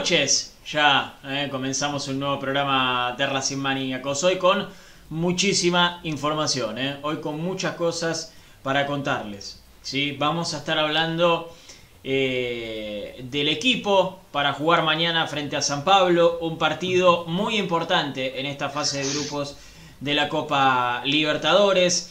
noches. Ya eh, comenzamos un nuevo programa de Racing Maníacos. Hoy con muchísima información. eh. Hoy con muchas cosas para contarles. ¿sí? Vamos a estar hablando eh, del equipo para jugar mañana frente a San Pablo. Un partido muy importante en esta fase de grupos de la Copa Libertadores.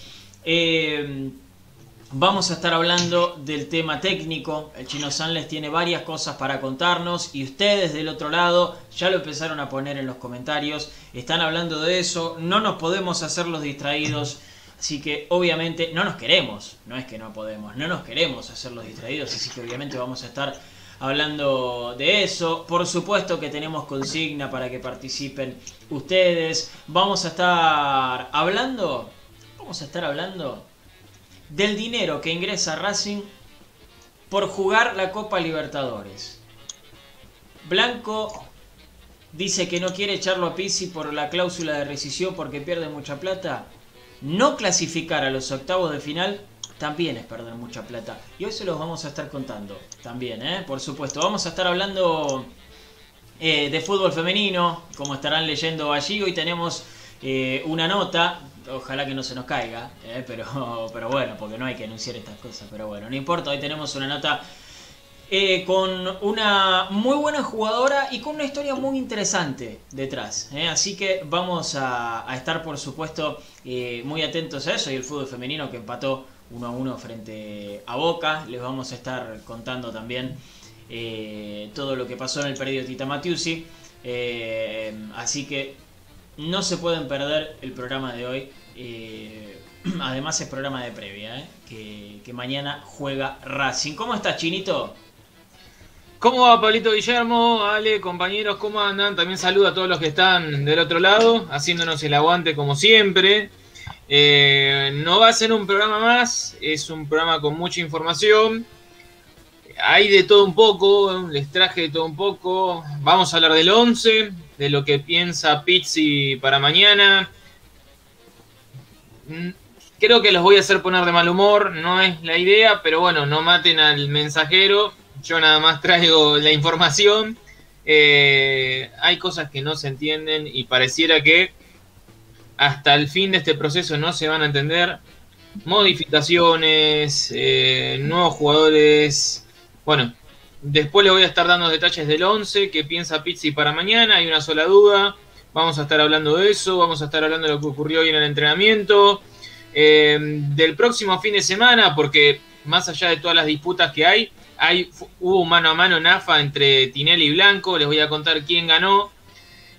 Vamos a estar hablando del tema técnico. El Chino Sanles tiene varias cosas para contarnos y ustedes del otro lado ya lo empezaron a poner en los comentarios. Están hablando de eso. No nos podemos hacer los distraídos. Así que obviamente no nos queremos. No es que no podemos. No nos queremos hacer los distraídos. Así que obviamente vamos a estar hablando de eso. Por supuesto que tenemos consigna para que participen ustedes. Vamos a estar hablando. Vamos a estar hablando del dinero que ingresa Racing por jugar la Copa Libertadores. Blanco dice que no quiere echarlo a Pizzi por la cláusula de rescisión porque pierde mucha plata. No clasificar a los octavos de final también es perder mucha plata. Y hoy se los vamos a estar contando también, ¿eh? por supuesto. Vamos a estar hablando eh, de fútbol femenino, como estarán leyendo allí. Hoy tenemos eh, una nota, ojalá que no se nos caiga, eh, pero, pero bueno, porque no hay que anunciar estas cosas. Pero bueno, no importa, hoy tenemos una nota eh, con una muy buena jugadora y con una historia muy interesante detrás. ¿eh? Así que vamos a, estar, por supuesto, muy atentos a eso y el fútbol femenino que empató 1 a 1 frente a Boca. Les vamos a estar contando también todo lo que pasó en el periodo Tita Matiusi. Así que no se pueden perder el programa de hoy. Eh, además es programa de previa, ¿eh? que, mañana juega Racing. ¿Cómo estás, Chinito? ¿Cómo va Pablito Guillermo? Ale, compañeros, ¿cómo andan? También saludo a todos los que están del otro lado, haciéndonos el aguante como siempre. Eh, no va a ser un programa más, es un programa con mucha información. Hay de todo un poco, les traje de todo un poco. Vamos a hablar del 11, de lo que piensa Pizzi para mañana. Mm, Creo que los voy a hacer poner de mal humor, no es la idea, pero bueno, no maten al mensajero. Yo nada más traigo la información. Eh, hay cosas que no se entienden y pareciera que hasta el fin de este proceso no se van a entender. Modificaciones, eh, nuevos jugadores. Bueno, después les voy a estar dando detalles del 11, que piensa Pizzi para mañana. Hay una sola duda. Vamos a estar hablando de eso. Vamos a estar hablando de lo que ocurrió hoy en el entrenamiento. Eh, del próximo fin de semana, porque más allá de todas las disputas que hay, hay hubo mano a mano en AFA entre Tinelli y Blanco. Les voy a contar quién ganó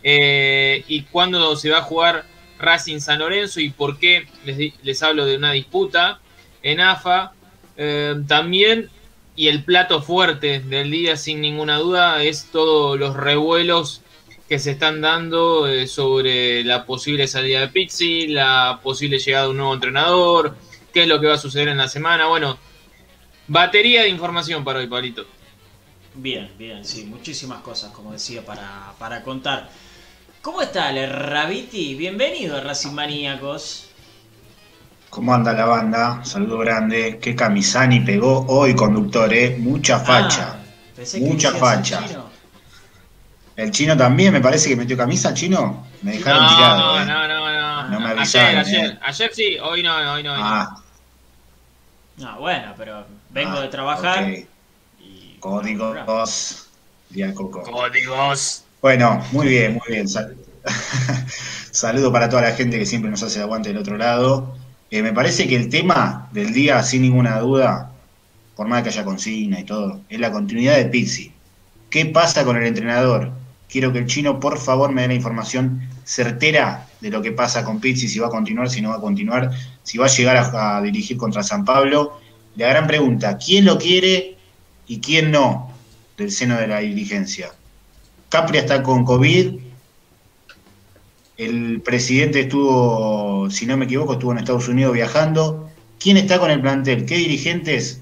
eh, y cuándo se va a jugar Racing San Lorenzo y por qué les, les hablo de una disputa en AFA. Eh, también, y el plato fuerte del día, sin ninguna duda, es todos los revuelos que se están dando eh, sobre la posible salida de Pizzi, la posible llegada de un nuevo entrenador, qué es lo que va a suceder en la semana. Bueno, batería de información para hoy, Pablito. Bien, bien, sí, muchísimas cosas, como decía, para, para contar. ¿Cómo está el Rabiti? Bienvenido a Racing Maníacos. ¿Cómo anda la banda? Saludo grande. Qué camisani pegó hoy, conductor, ¿eh? Mucha facha. Ah, Mucha facha. El chino también, me parece que metió camisa, chino. Me dejaron tirado. No, ¿eh? no, no, no. No me ayer, avisaron, ayer. ¿eh? Ayer sí, hoy no, hoy no. Hoy no. Ah, Ah, bueno, pero vengo ah, de trabajar. ok. y- Códigos. Día Coco. Códigos. Bueno, muy bien, muy bien. Sal- Saludo para toda la gente que siempre nos hace el aguante del otro lado. Eh, me parece que el tema del día, sin ninguna duda, por más que haya consigna y todo, es la continuidad de Pizzi. ¿Qué pasa con el entrenador? Quiero que el chino, por favor, me dé la información certera de lo que pasa con Pizzi, si va a continuar, si no va a continuar, si va a llegar a, dirigir contra San Pablo. La gran pregunta, ¿quién lo quiere y quién no del seno de la dirigencia? Capria está con COVID. El presidente estuvo, si no me equivoco, estuvo en Estados Unidos viajando. ¿Quién está con el plantel? ¿Qué dirigentes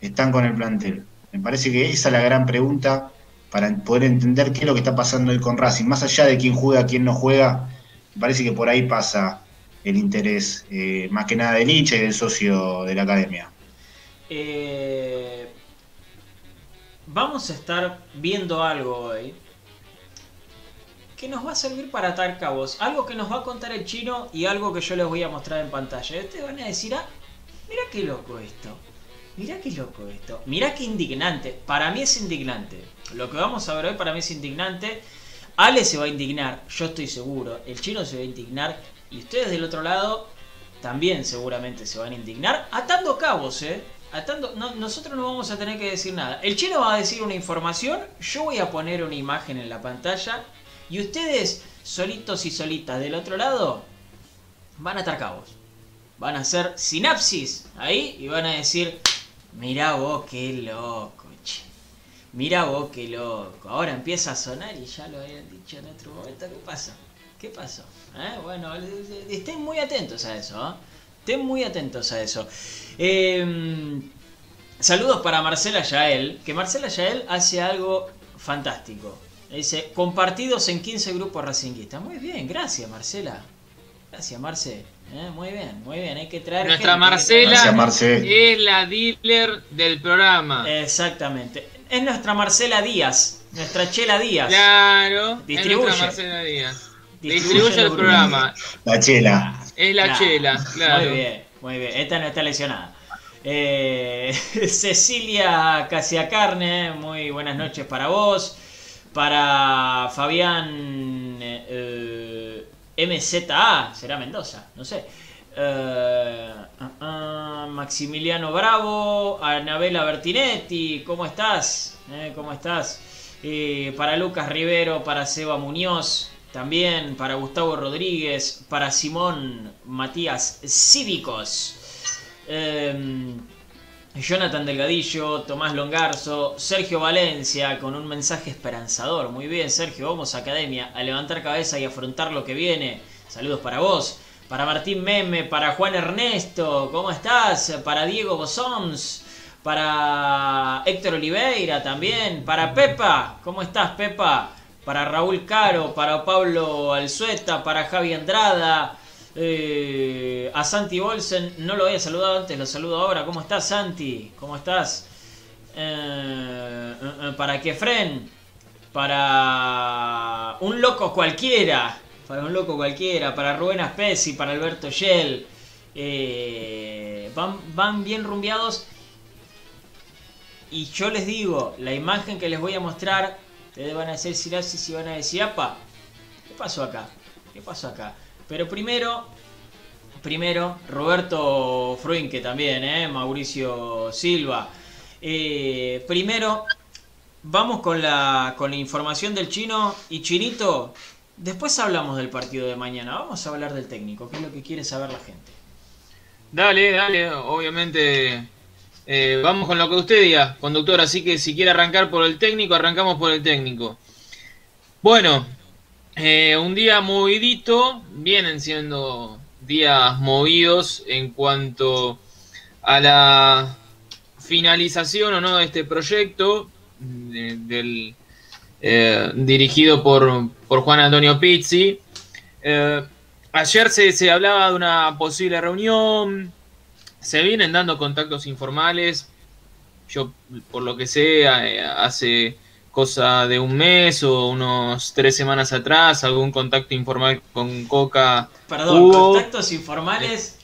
están con el plantel? Me parece que esa es la gran pregunta para poder entender qué es lo que está pasando hoy con Racing. Más allá de quién juega, quién no juega, me parece que por ahí pasa el interés eh, más que nada del hincha y del socio de la academia. Eh, vamos a estar viendo algo hoy que nos va a servir para atar cabos. Algo que nos va a contar el chino y algo que yo les voy a mostrar en pantalla. Ustedes van a decir, ah, mira qué loco esto. Mira qué loco esto. Mira qué indignante. Para mí es indignante. Lo que vamos a ver hoy para mí es indignante. Ale se va a indignar, yo estoy seguro. El chino se va a indignar. Y ustedes del otro lado también seguramente se van a indignar. Atando cabos, ¿eh? Atando, no, nosotros no vamos a tener que decir nada. El chino va a decir una información, yo voy a poner una imagen en la pantalla y ustedes, solitos y solitas del otro lado, van a atar cabos. Van a hacer sinapsis ahí y van a decir, mirá vos qué loco, che. Mirá vos qué loco. Ahora empieza a sonar y ya lo habían dicho en otro momento. ¿Qué pasó? ¿Qué pasó? ¿Eh? Bueno, estén muy atentos a eso. ¿eh? Estén muy atentos a eso. Eh, saludos para Marcela Yael, que Marcela Yael hace algo fantástico. Dice, compartidos en 15 grupos racinguistas. Muy bien, gracias Marcela. Gracias Marce. Eh, muy bien, muy bien. Hay que traer... Nuestra gente, Marcela Gracias, Marce. es la dealer del programa. Exactamente. Es nuestra Marcela Díaz, nuestra Chela Díaz. Claro, Distribuye. es nuestra Marcela Díaz. Distribuye Distribuye el el programa. La chela. Es la Claro. chela, claro. Muy bien, muy bien. Esta no está lesionada. Eh, Cecilia Casiacarne, muy buenas noches para vos. Para Fabián eh, MZA, será Mendoza, no sé. Eh, ah, ah, Maximiliano Bravo, Anabela Bertinetti, ¿cómo estás? Eh, ¿Cómo estás? Eh, para Lucas Rivero, para Seba Muñoz, también para Gustavo Rodríguez, para Simón Matías Cívicos, Jonathan Delgadillo, Tomás Longarzo, Sergio Valencia con un mensaje esperanzador. Muy bien, Sergio, vamos a Academia a levantar cabeza y afrontar lo que viene. Saludos para vos. Para Martín Meme, para Juan Ernesto, ¿cómo estás? Para Diego Bosons, para Héctor Oliveira también, para Pepa, ¿cómo estás Pepa? Para Raúl Caro, para Pablo Alzueta, para Javi Andrada, eh, a Santi Bolsen, no lo había saludado antes, lo saludo ahora. ¿Cómo estás, Santi? ¿Cómo estás? Eh, eh, eh, para Kefren, para un loco cualquiera, para un loco cualquiera, para Rubén Aspesi, para Alberto Yel. Eh, van, bien rumbeados. Y yo les digo, la imagen que les voy a mostrar, ustedes van a hacer sinapsis y van a decir, apa, ¿qué pasó acá? ¿Qué pasó acá? Pero primero, primero, Roberto Fruinque también, ¿eh? Mauricio Silva. Eh, primero, vamos con la, con la información del chino y Chinito. Después hablamos del partido de mañana. Vamos a hablar del técnico, que es lo que quiere saber la gente. Dale, dale, obviamente. eh, vamos con lo que usted diga, conductor. Así que si quiere arrancar por el técnico, arrancamos por el técnico. Bueno, eh, un día movidito. Vienen siendo días movidos en cuanto a la finalización o no de este proyecto. eh, dirigido por, por, Juan Antonio Pizzi. Eh, ayer se, se, hablaba de una posible reunión, se vienen dando contactos informales. Yo, por lo que sé, hace cosa de un mes o unos tres semanas atrás, algún contacto informal con Coca. Perdón, contactos informales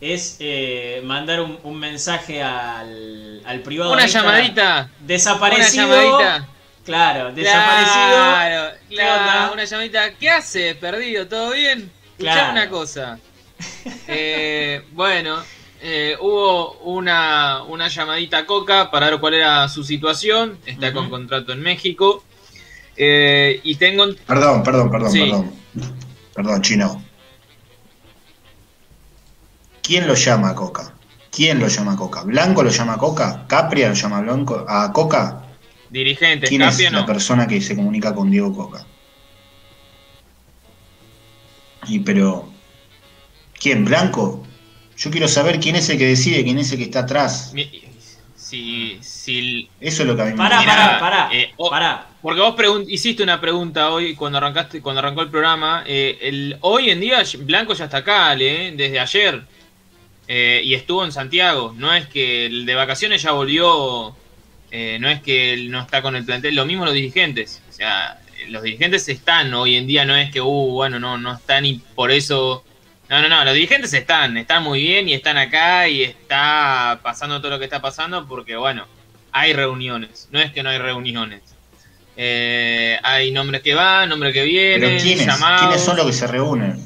es eh, mandar un, mensaje al, al privado. Una llamadita. Desaparecido. Una llamadita. Claro, desaparecido. Claro, una llamadita. ¿Qué hace? Perdido, ¿todo bien? Claro. una cosa. Eh, bueno, eh, hubo una, una, llamadita a Coca para ver cuál era su situación. Está con contrato en México. Eh, y tengo. Perdón, perdón, perdón, perdón. Perdón, chino. ¿Quién lo llama a Coca? ¿Quién lo llama a Coca? ¿Blanco lo llama a Coca? ¿Capria lo llama a, Blanco, a Coca? Dirigente, ¿Quién es la persona que se comunica con Diego Coca? Y pero. ¿Quién? ¿Blanco? Yo quiero saber quién es el que decide, quién es el que está atrás. Si, si... Eso es lo que a mí me Pará, pará, pará, eh, Porque vos hiciste una pregunta hoy cuando arrancaste, cuando arrancó el programa. Eh, el, hoy en día Blanco ya está acá, ¿eh? desde ayer. Eh, y estuvo en Santiago. No es que el de vacaciones ya volvió. no es que él no está con el plantel. Lo mismo los dirigentes. O sea, los dirigentes están hoy en día. No es que, uh, bueno, no, no están y por eso no, no, no, los dirigentes están, están muy bien y están acá y está pasando todo lo que está pasando porque, bueno, hay reuniones, no es que no hay reuniones. Eh, hay nombres que van, nombres que vienen, ¿Pero quiénes, ¿quiénes son los que se reúnen?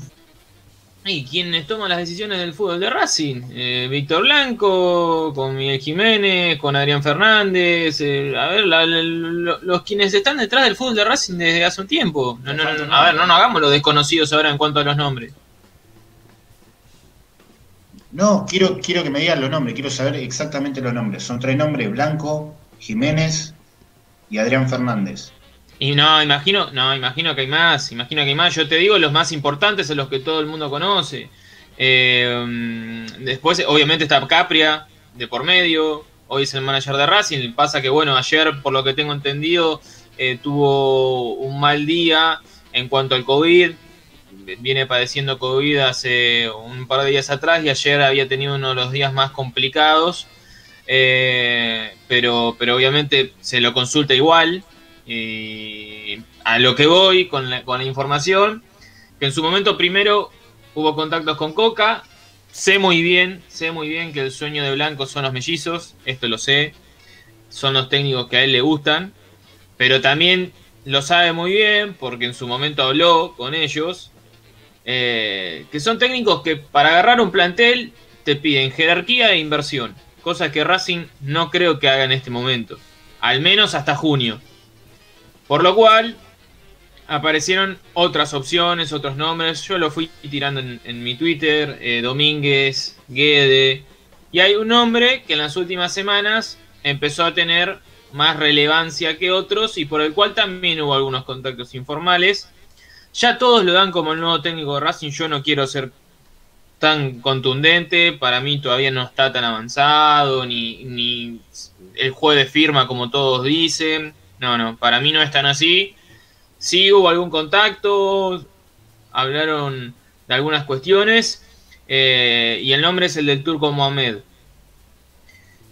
Y quienes toman las decisiones del fútbol de Racing. Eh, Víctor Blanco, con Miguel Jiménez, con Adrián Fernández. Eh, a ver, los quienes están detrás del fútbol de Racing desde hace un tiempo. No, no, no, a ver, no nos hagamos los desconocidos ahora en cuanto a los nombres. No, quiero, quiero que me digan los nombres, quiero saber exactamente los nombres. Son tres nombres, Blanco, Jiménez y Adrián Fernández. Y no, imagino, no, imagino que hay más, imagino que hay más. Yo te digo los más importantes, los que todo el mundo conoce. Eh, después, obviamente, está Capria, de por medio. Hoy es el manager de Racing. Pasa que, bueno, ayer, por lo que tengo entendido, eh, tuvo un mal día en cuanto al COVID viene padeciendo COVID hace un par de días atrás y ayer había tenido uno de los días más complicados. Eh, pero, pero obviamente se lo consulta igual. A lo que voy con la, con la información, que en su momento primero hubo contactos con Coca. Sé muy bien, sé muy bien que el sueño de Blanco son los mellizos, esto lo sé. Son los técnicos que a él le gustan. Pero también lo sabe muy bien porque en su momento habló con ellos eh, que son técnicos que para agarrar un plantel te piden jerarquía e inversión, cosa que Racing no creo que haga en este momento, al menos hasta junio. Por lo cual aparecieron otras opciones, otros nombres, yo lo fui tirando en, mi Twitter, eh, Domínguez, Guede, y hay un nombre que en las últimas semanas empezó a tener más relevancia que otros y por el cual también hubo algunos contactos informales ya todos lo dan como el nuevo técnico de Racing. Yo no quiero ser tan contundente. Para mí todavía no está tan avanzado, ni, ni el juego de firma como todos dicen. No, no, para mí no es tan así. Sí hubo algún contacto, hablaron de algunas cuestiones. Eh, y el nombre es el del turco Mohamed.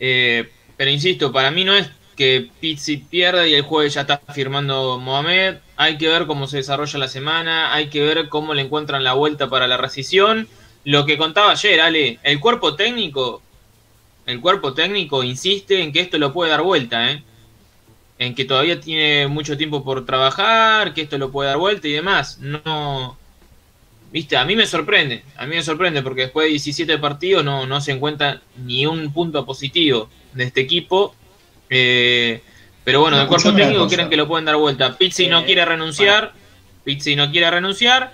Eh, pero insisto, para mí no es que Pizzi pierda y el jueves ya está firmando Mohamed. Hay que ver cómo se desarrolla la semana, hay que ver cómo le encuentran la vuelta para la rescisión. Lo que contaba ayer, Ale, el cuerpo técnico, el cuerpo técnico insiste en que esto lo puede dar vuelta, ¿eh? en que todavía tiene mucho tiempo por trabajar, que esto lo puede dar vuelta y demás. No, viste, a mí me sorprende, a mí me sorprende porque después de 17 partidos no, no se encuentra ni un punto positivo de este equipo eh, pero bueno, el cuerpo técnico quieren que lo pueden dar vuelta. Pizzi no quiere renunciar. Pizzi no quiere renunciar.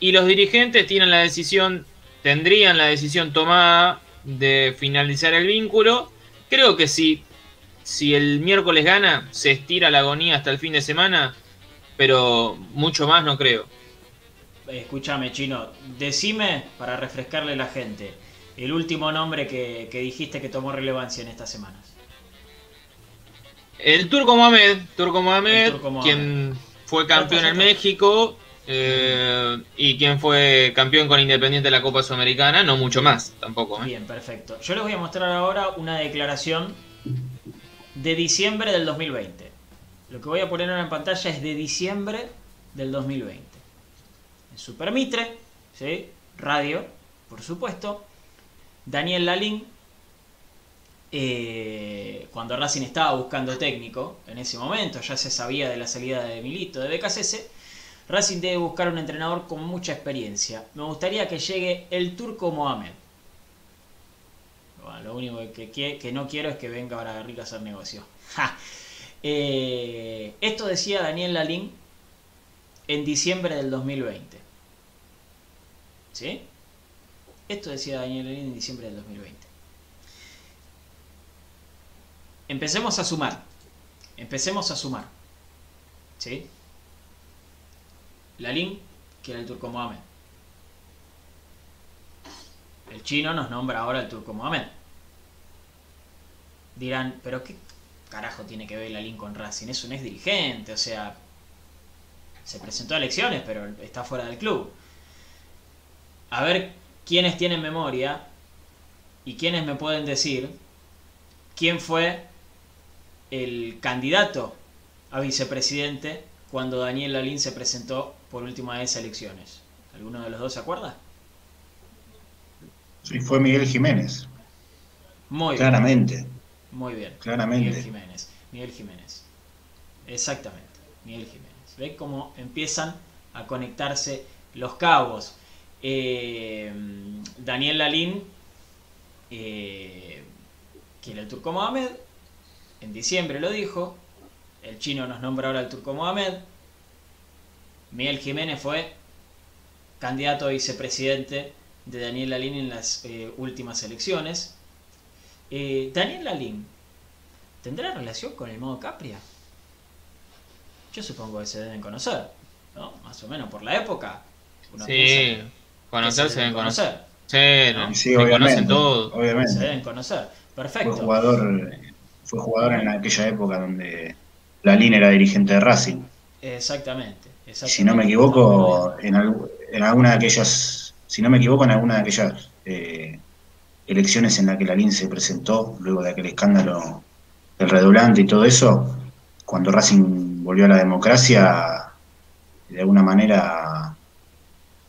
Y los dirigentes tienen la decisión, tendrían la decisión tomada de finalizar el vínculo. Creo que si, si el miércoles gana, se estira la agonía hasta el fin de semana. Pero mucho más no creo. Escúchame, chino. Decime, para refrescarle a la gente, el último nombre que dijiste que tomó relevancia en estas semanas. El Turco Mohamed, Turco Mohamed, quien fue campeón en México eh, y quien fue campeón con Independiente de la Copa Sudamericana, no mucho más tampoco. ¿eh? Bien, perfecto. Yo les voy a mostrar ahora una declaración de diciembre del 2020. Lo que voy a poner ahora en pantalla es de diciembre del 2020. En Supermitre, ¿sí? radio, por supuesto. Daniel Lalín, eh, cuando Racing estaba buscando técnico, en ese momento ya se sabía de la salida de Milito de BKCS, Racing debe buscar un entrenador con mucha experiencia. Me gustaría que llegue el turco Mohamed. lo único que, no quiero es que venga para Rica a hacer negocio. Eh, esto decía Daniel Lalín en diciembre del 2020. ¿Sí? Esto decía Daniel Lalín en diciembre del 2020. Empecemos a sumar. Empecemos a sumar. ¿Sí? Lalín, que era el turco Mohamed. El chino nos nombra ahora el turco Mohamed. Dirán, pero ¿qué carajo tiene que ver Lalín con Racing? Eso no es dirigente, o sea, se presentó a elecciones, pero está fuera del club. A ver quiénes tienen memoria y quiénes me pueden decir quién fue el candidato a vicepresidente cuando Daniel Lalín se presentó por última vez a elecciones. ¿Alguno de los dos se acuerda? Sí, fue Miguel Jiménez. Muy Claramente. bien. Muy bien. Claramente. Miguel Jiménez. Miguel Jiménez. Exactamente. Miguel Jiménez. ¿Ve cómo empiezan a conectarse los cabos? Eh, Daniel Lalín, eh, que era el turco Mohamed, en diciembre lo dijo, el chino nos nombra ahora el turco Mohamed, Miguel Jiménez fue candidato a vicepresidente de Daniel Lalín en las eh, últimas elecciones. Eh, Daniel Lalín, ¿tendrá relación con el modo Capria? Yo supongo que se deben conocer, ¿no? Más o menos por la época. sí, conocer se deben conocer. Sí, sí conocen todos. Obviamente. Se deben conocer. Perfecto. Fue jugador, fue jugador en aquella época donde Lalín era dirigente de Racing. Exactamente. Si no me equivoco, en, alguna de aquellas, si no me equivoco, en alguna de aquellas eh, elecciones en las que Lalín se presentó, luego de aquel escándalo del redoblante y todo eso, cuando Racing volvió a la democracia, de alguna manera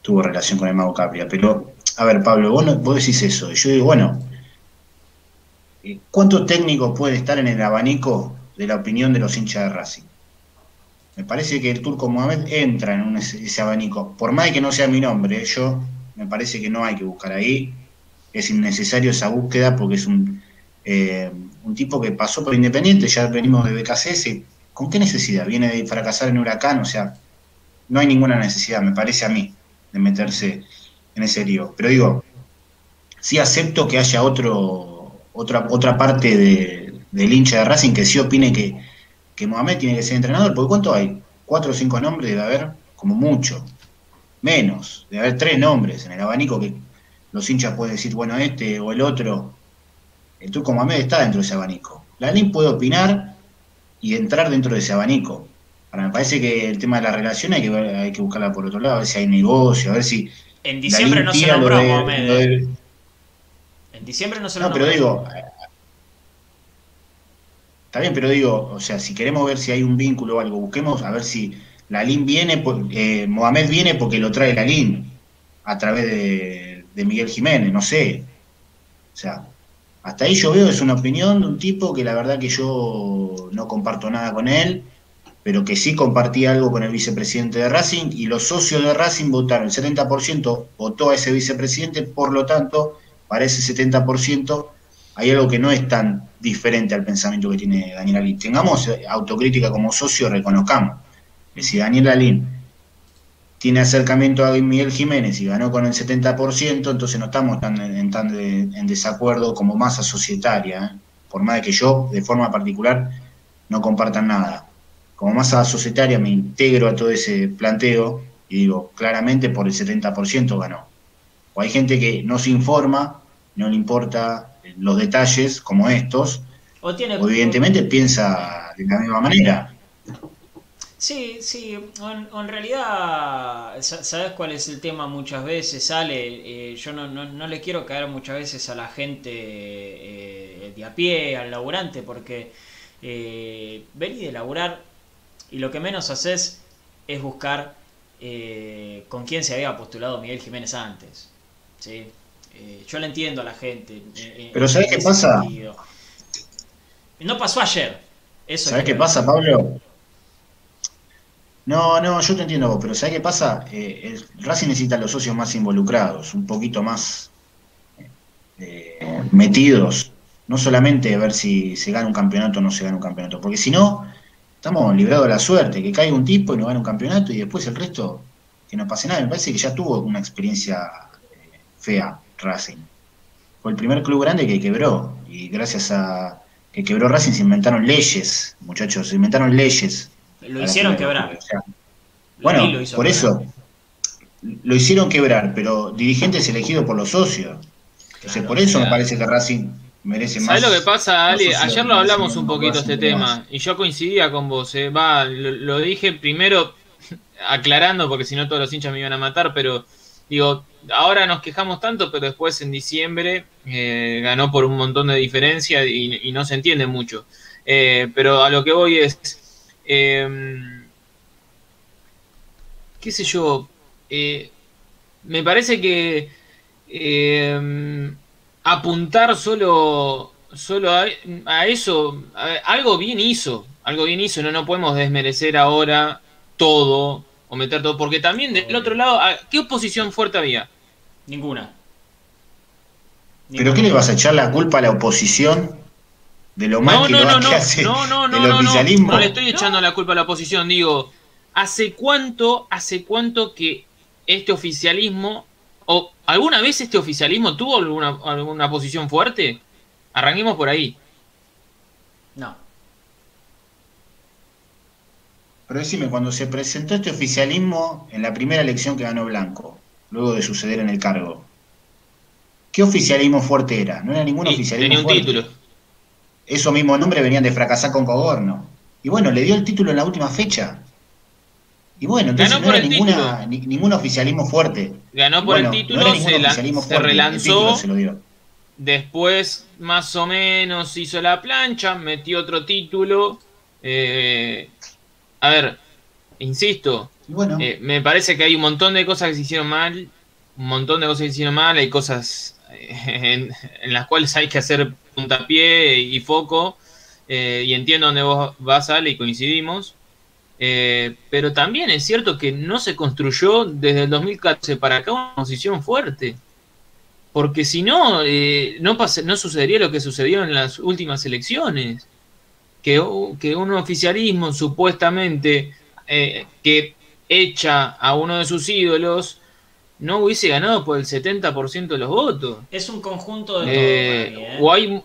tuvo relación con el Mago Capria. Pero, a ver, Pablo, vos, vos decís eso. Y yo digo, bueno, eh, ¿cuántos técnicos puede estar en el abanico de la opinión de los hinchas de Racing? Me parece que el turco Mohamed entra en ese, abanico. Por más que no sea mi nombre, yo me parece que no hay que buscar ahí. Es innecesario esa búsqueda porque es un, eh, un tipo que pasó por Independiente, ya venimos de BKCS. ¿Con qué necesidad? Viene de fracasar en Huracán, o sea, no hay ninguna necesidad, me parece a mí, de meterse en ese lío. Pero digo, sí acepto que haya otro, otra, otra parte de, del hincha de Racing que sí opine que, que Mohamed tiene que ser entrenador, porque ¿cuánto hay? ¿Cuatro o cinco nombres debe haber? Como mucho. Menos. Debe haber tres nombres en el abanico que los hinchas pueden decir, bueno, este o el otro. El Turco Mohamed está dentro de ese abanico. La LIN puede opinar y entrar dentro de ese abanico. Ahora, me parece que el tema de la relación hay que, hay que buscarla por otro lado, a ver si hay negocio, a ver si... En diciembre no se nombró Mohamed. En diciembre no se nombró. No, pero digo, Está bien, pero digo, o sea, si queremos ver si hay un vínculo o algo, busquemos a ver si la LIN viene, eh, Mohamed viene porque lo trae la LIN a través de, Miguel Jiménez, no sé. O sea, hasta ahí yo veo es una opinión de un tipo que la verdad que yo no comparto nada con él, pero que sí compartí algo con el vicepresidente de Racing y los socios de Racing votaron, el 70% votó a ese vicepresidente, por lo tanto, para ese 70% hay algo que no es tan diferente al pensamiento que tiene Daniel Alín. Tengamos eh, autocrítica como socio, reconozcamos que si Daniel Alín tiene acercamiento a Miguel Jiménez y ganó con el 70%, entonces no estamos tan, en, tan en desacuerdo como masa societaria, ¿eh? por más de que yo, de forma particular, no compartan nada. Como masa societaria me integro a todo ese planteo y digo, claramente por el 70% ganó. O hay gente que no se informa, no le importa los detalles como estos O tiene. evidentemente piensa de la misma manera. Sí, sí, en, realidad, ¿sabes cuál es el tema muchas veces? Sale, eh, yo no, no, le quiero caer muchas veces a la gente eh, de a pie, al laburante, porque eh, venís de laburar y lo que menos haces es buscar eh, con quién se había postulado Miguel Jiménez antes. ¿Sí? yo le entiendo a la gente. Pero ¿sabes qué pasa? No pasó ayer. Eso ¿Sabes qué pasa, Pablo? No, no, yo te entiendo vos, pero ¿sabes qué pasa? Eh, el Racing necesita los socios más involucrados, un poquito más eh, metidos. No solamente ver si se gana un campeonato o no se gana un campeonato, porque si no, estamos librados de la suerte, que caiga un tipo y no gane un campeonato y después el resto, que no pase nada. Me parece que ya tuvo una experiencia eh, fea Racing. Fue el primer club grande que quebró y gracias a que quebró Racing se inventaron leyes, muchachos, se inventaron leyes lo hicieron quebrar. bueno, por eso lo hicieron quebrar, pero dirigentes elegidos por los socios. Entonces, por eso me parece que Racing merece más. ¿Sabes lo que pasa, Ali? Ayer lo hablamos un poquito este tema y yo coincidía con vos. Eh. Va, lo, dije primero aclarando porque si no todos los hinchas me iban a matar, pero digo, ahora nos quejamos tanto, pero después en diciembre eh, ganó por un montón de diferencia y, no se entiende mucho. Eh, pero a lo que voy es, Em, ¿Qué sé yo? Eh, me parece que em, apuntar solo, solo a, eso, algo bien hizo, algo bien hizo, no, no podemos desmerecer ahora todo o meter todo, porque también del otro lado, ¿qué oposición fuerte había? Ninguna. ¿Pero qué le vas a echar la culpa a la oposición de lo mal que, no, no, no, hace no, no, no, el oficialismo. No, le estoy echando la culpa a la oposición, digo, ¿hace cuánto, hace cuánto que este oficialismo, o alguna vez este oficialismo tuvo alguna, alguna posición fuerte? Arranquemos por ahí. No. Pero decime, cuando se presentó este oficialismo en la primera elección que ganó Blanco, luego de suceder en el cargo, ¿qué oficialismo fuerte era? No era ningún oficialismo tenía un título esos mismos nombres venían de fracasar con Cogorno. Y bueno, le dio el título en la última fecha. Y bueno, entonces no era ninguna, ningún oficialismo fuerte. Ganó por el título, se, relanzó. Después, más o menos, hizo la plancha, metió otro título. Eh, a ver, insisto, eh, me parece que hay un montón de cosas que se hicieron mal. Un montón de cosas que se hicieron mal. Hay cosas en, las cuales hay que hacer puntapié y foco, eh, y entiendo dónde vos vas, Ale, y coincidimos. Eh, pero también es cierto que no se construyó desde el 2014 para acá una posición fuerte. Porque si no, eh, no, no sucedería lo que sucedió en las últimas elecciones. Que, que un oficialismo supuestamente que echa a uno de sus ídolos no hubiese ganado por el 70% de los votos. Es un conjunto de todo. ¿eh? O hay,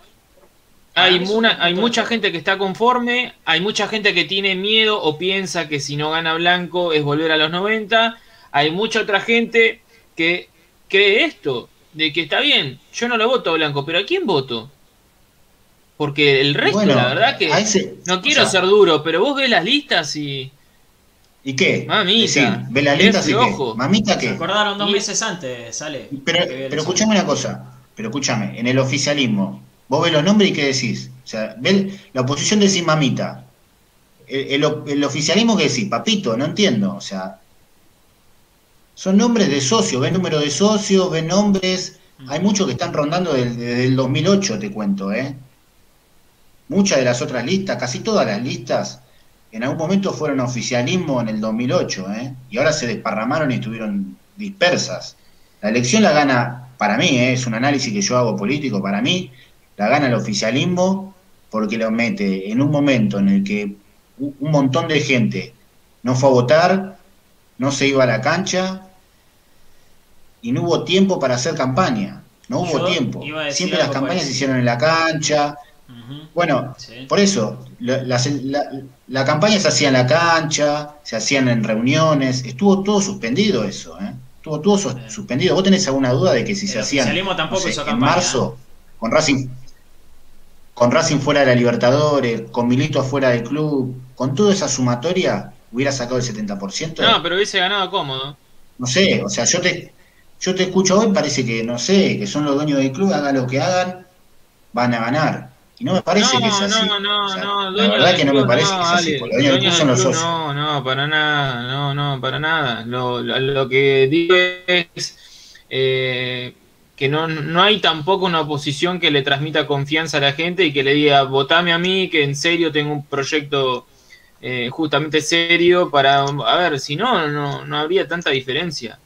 hay, hay mucha gente que está conforme, hay mucha gente que tiene miedo o piensa que si no gana Blanco es volver a los 90, hay mucha otra gente que cree esto, de que está bien, yo no lo voto a Blanco, pero ¿a quién voto? Porque el resto, la verdad que no quiero ser duro, pero vos ves las listas y ¿Y qué? Mamita. ¿Ve la lenta y qué? ¿Mamita qué? Se acordaron dos meses antes, sale. Pero, pero escúchame una cosa. Pero escúchame, en el oficialismo, vos ves los nombres y qué decís. O sea, ves la oposición decís mamita. El, el, oficialismo que decís, papito, no entiendo. O sea, son nombres de socios, ves número de socios, ves nombres. Mm. Hay muchos que están rondando desde, el 2008, te cuento, ¿eh? Muchas de las otras listas, casi todas las listas, en algún momento fueron oficialismo en el 2008, ¿eh? y ahora se desparramaron y estuvieron dispersas. La elección la gana, para mí, ¿eh? es un análisis que yo hago político, para mí, la gana el oficialismo porque lo mete en un momento en el que un montón de gente no fue a votar, no se iba a la cancha y no hubo tiempo para hacer campaña. No hubo tiempo. Siempre las campañas se hicieron en la cancha, bueno, por eso, la, campaña se hacía en la cancha, se hacían en reuniones, estuvo todo suspendido eso, ¿eh? Estuvo todo suspendido. ¿Vos tenés alguna duda de que si se hacían tampoco en marzo ¿eh? con Racing? con Racing fuera de la Libertadores, con Milito afuera del club, con toda esa sumatoria, hubiera sacado el 70%. No, pero hubiese ganado cómodo. No sé, o sea, yo te, yo te escucho hoy, parece que, no sé, que son los dueños del club, hagan lo que hagan, van a ganar. Y no me parece que es así. No, no, O sea, no, la verdad que no me parece que es así, porque club son los club, socios. No, no, para nada, no, no, para nada. Lo, lo, lo que digo es eh, que no, no hay tampoco una oposición que le transmita confianza a la gente y que le diga, votame a mí, que en serio tengo un proyecto eh, justamente serio para... A ver, si no, no, no habría tanta diferencia.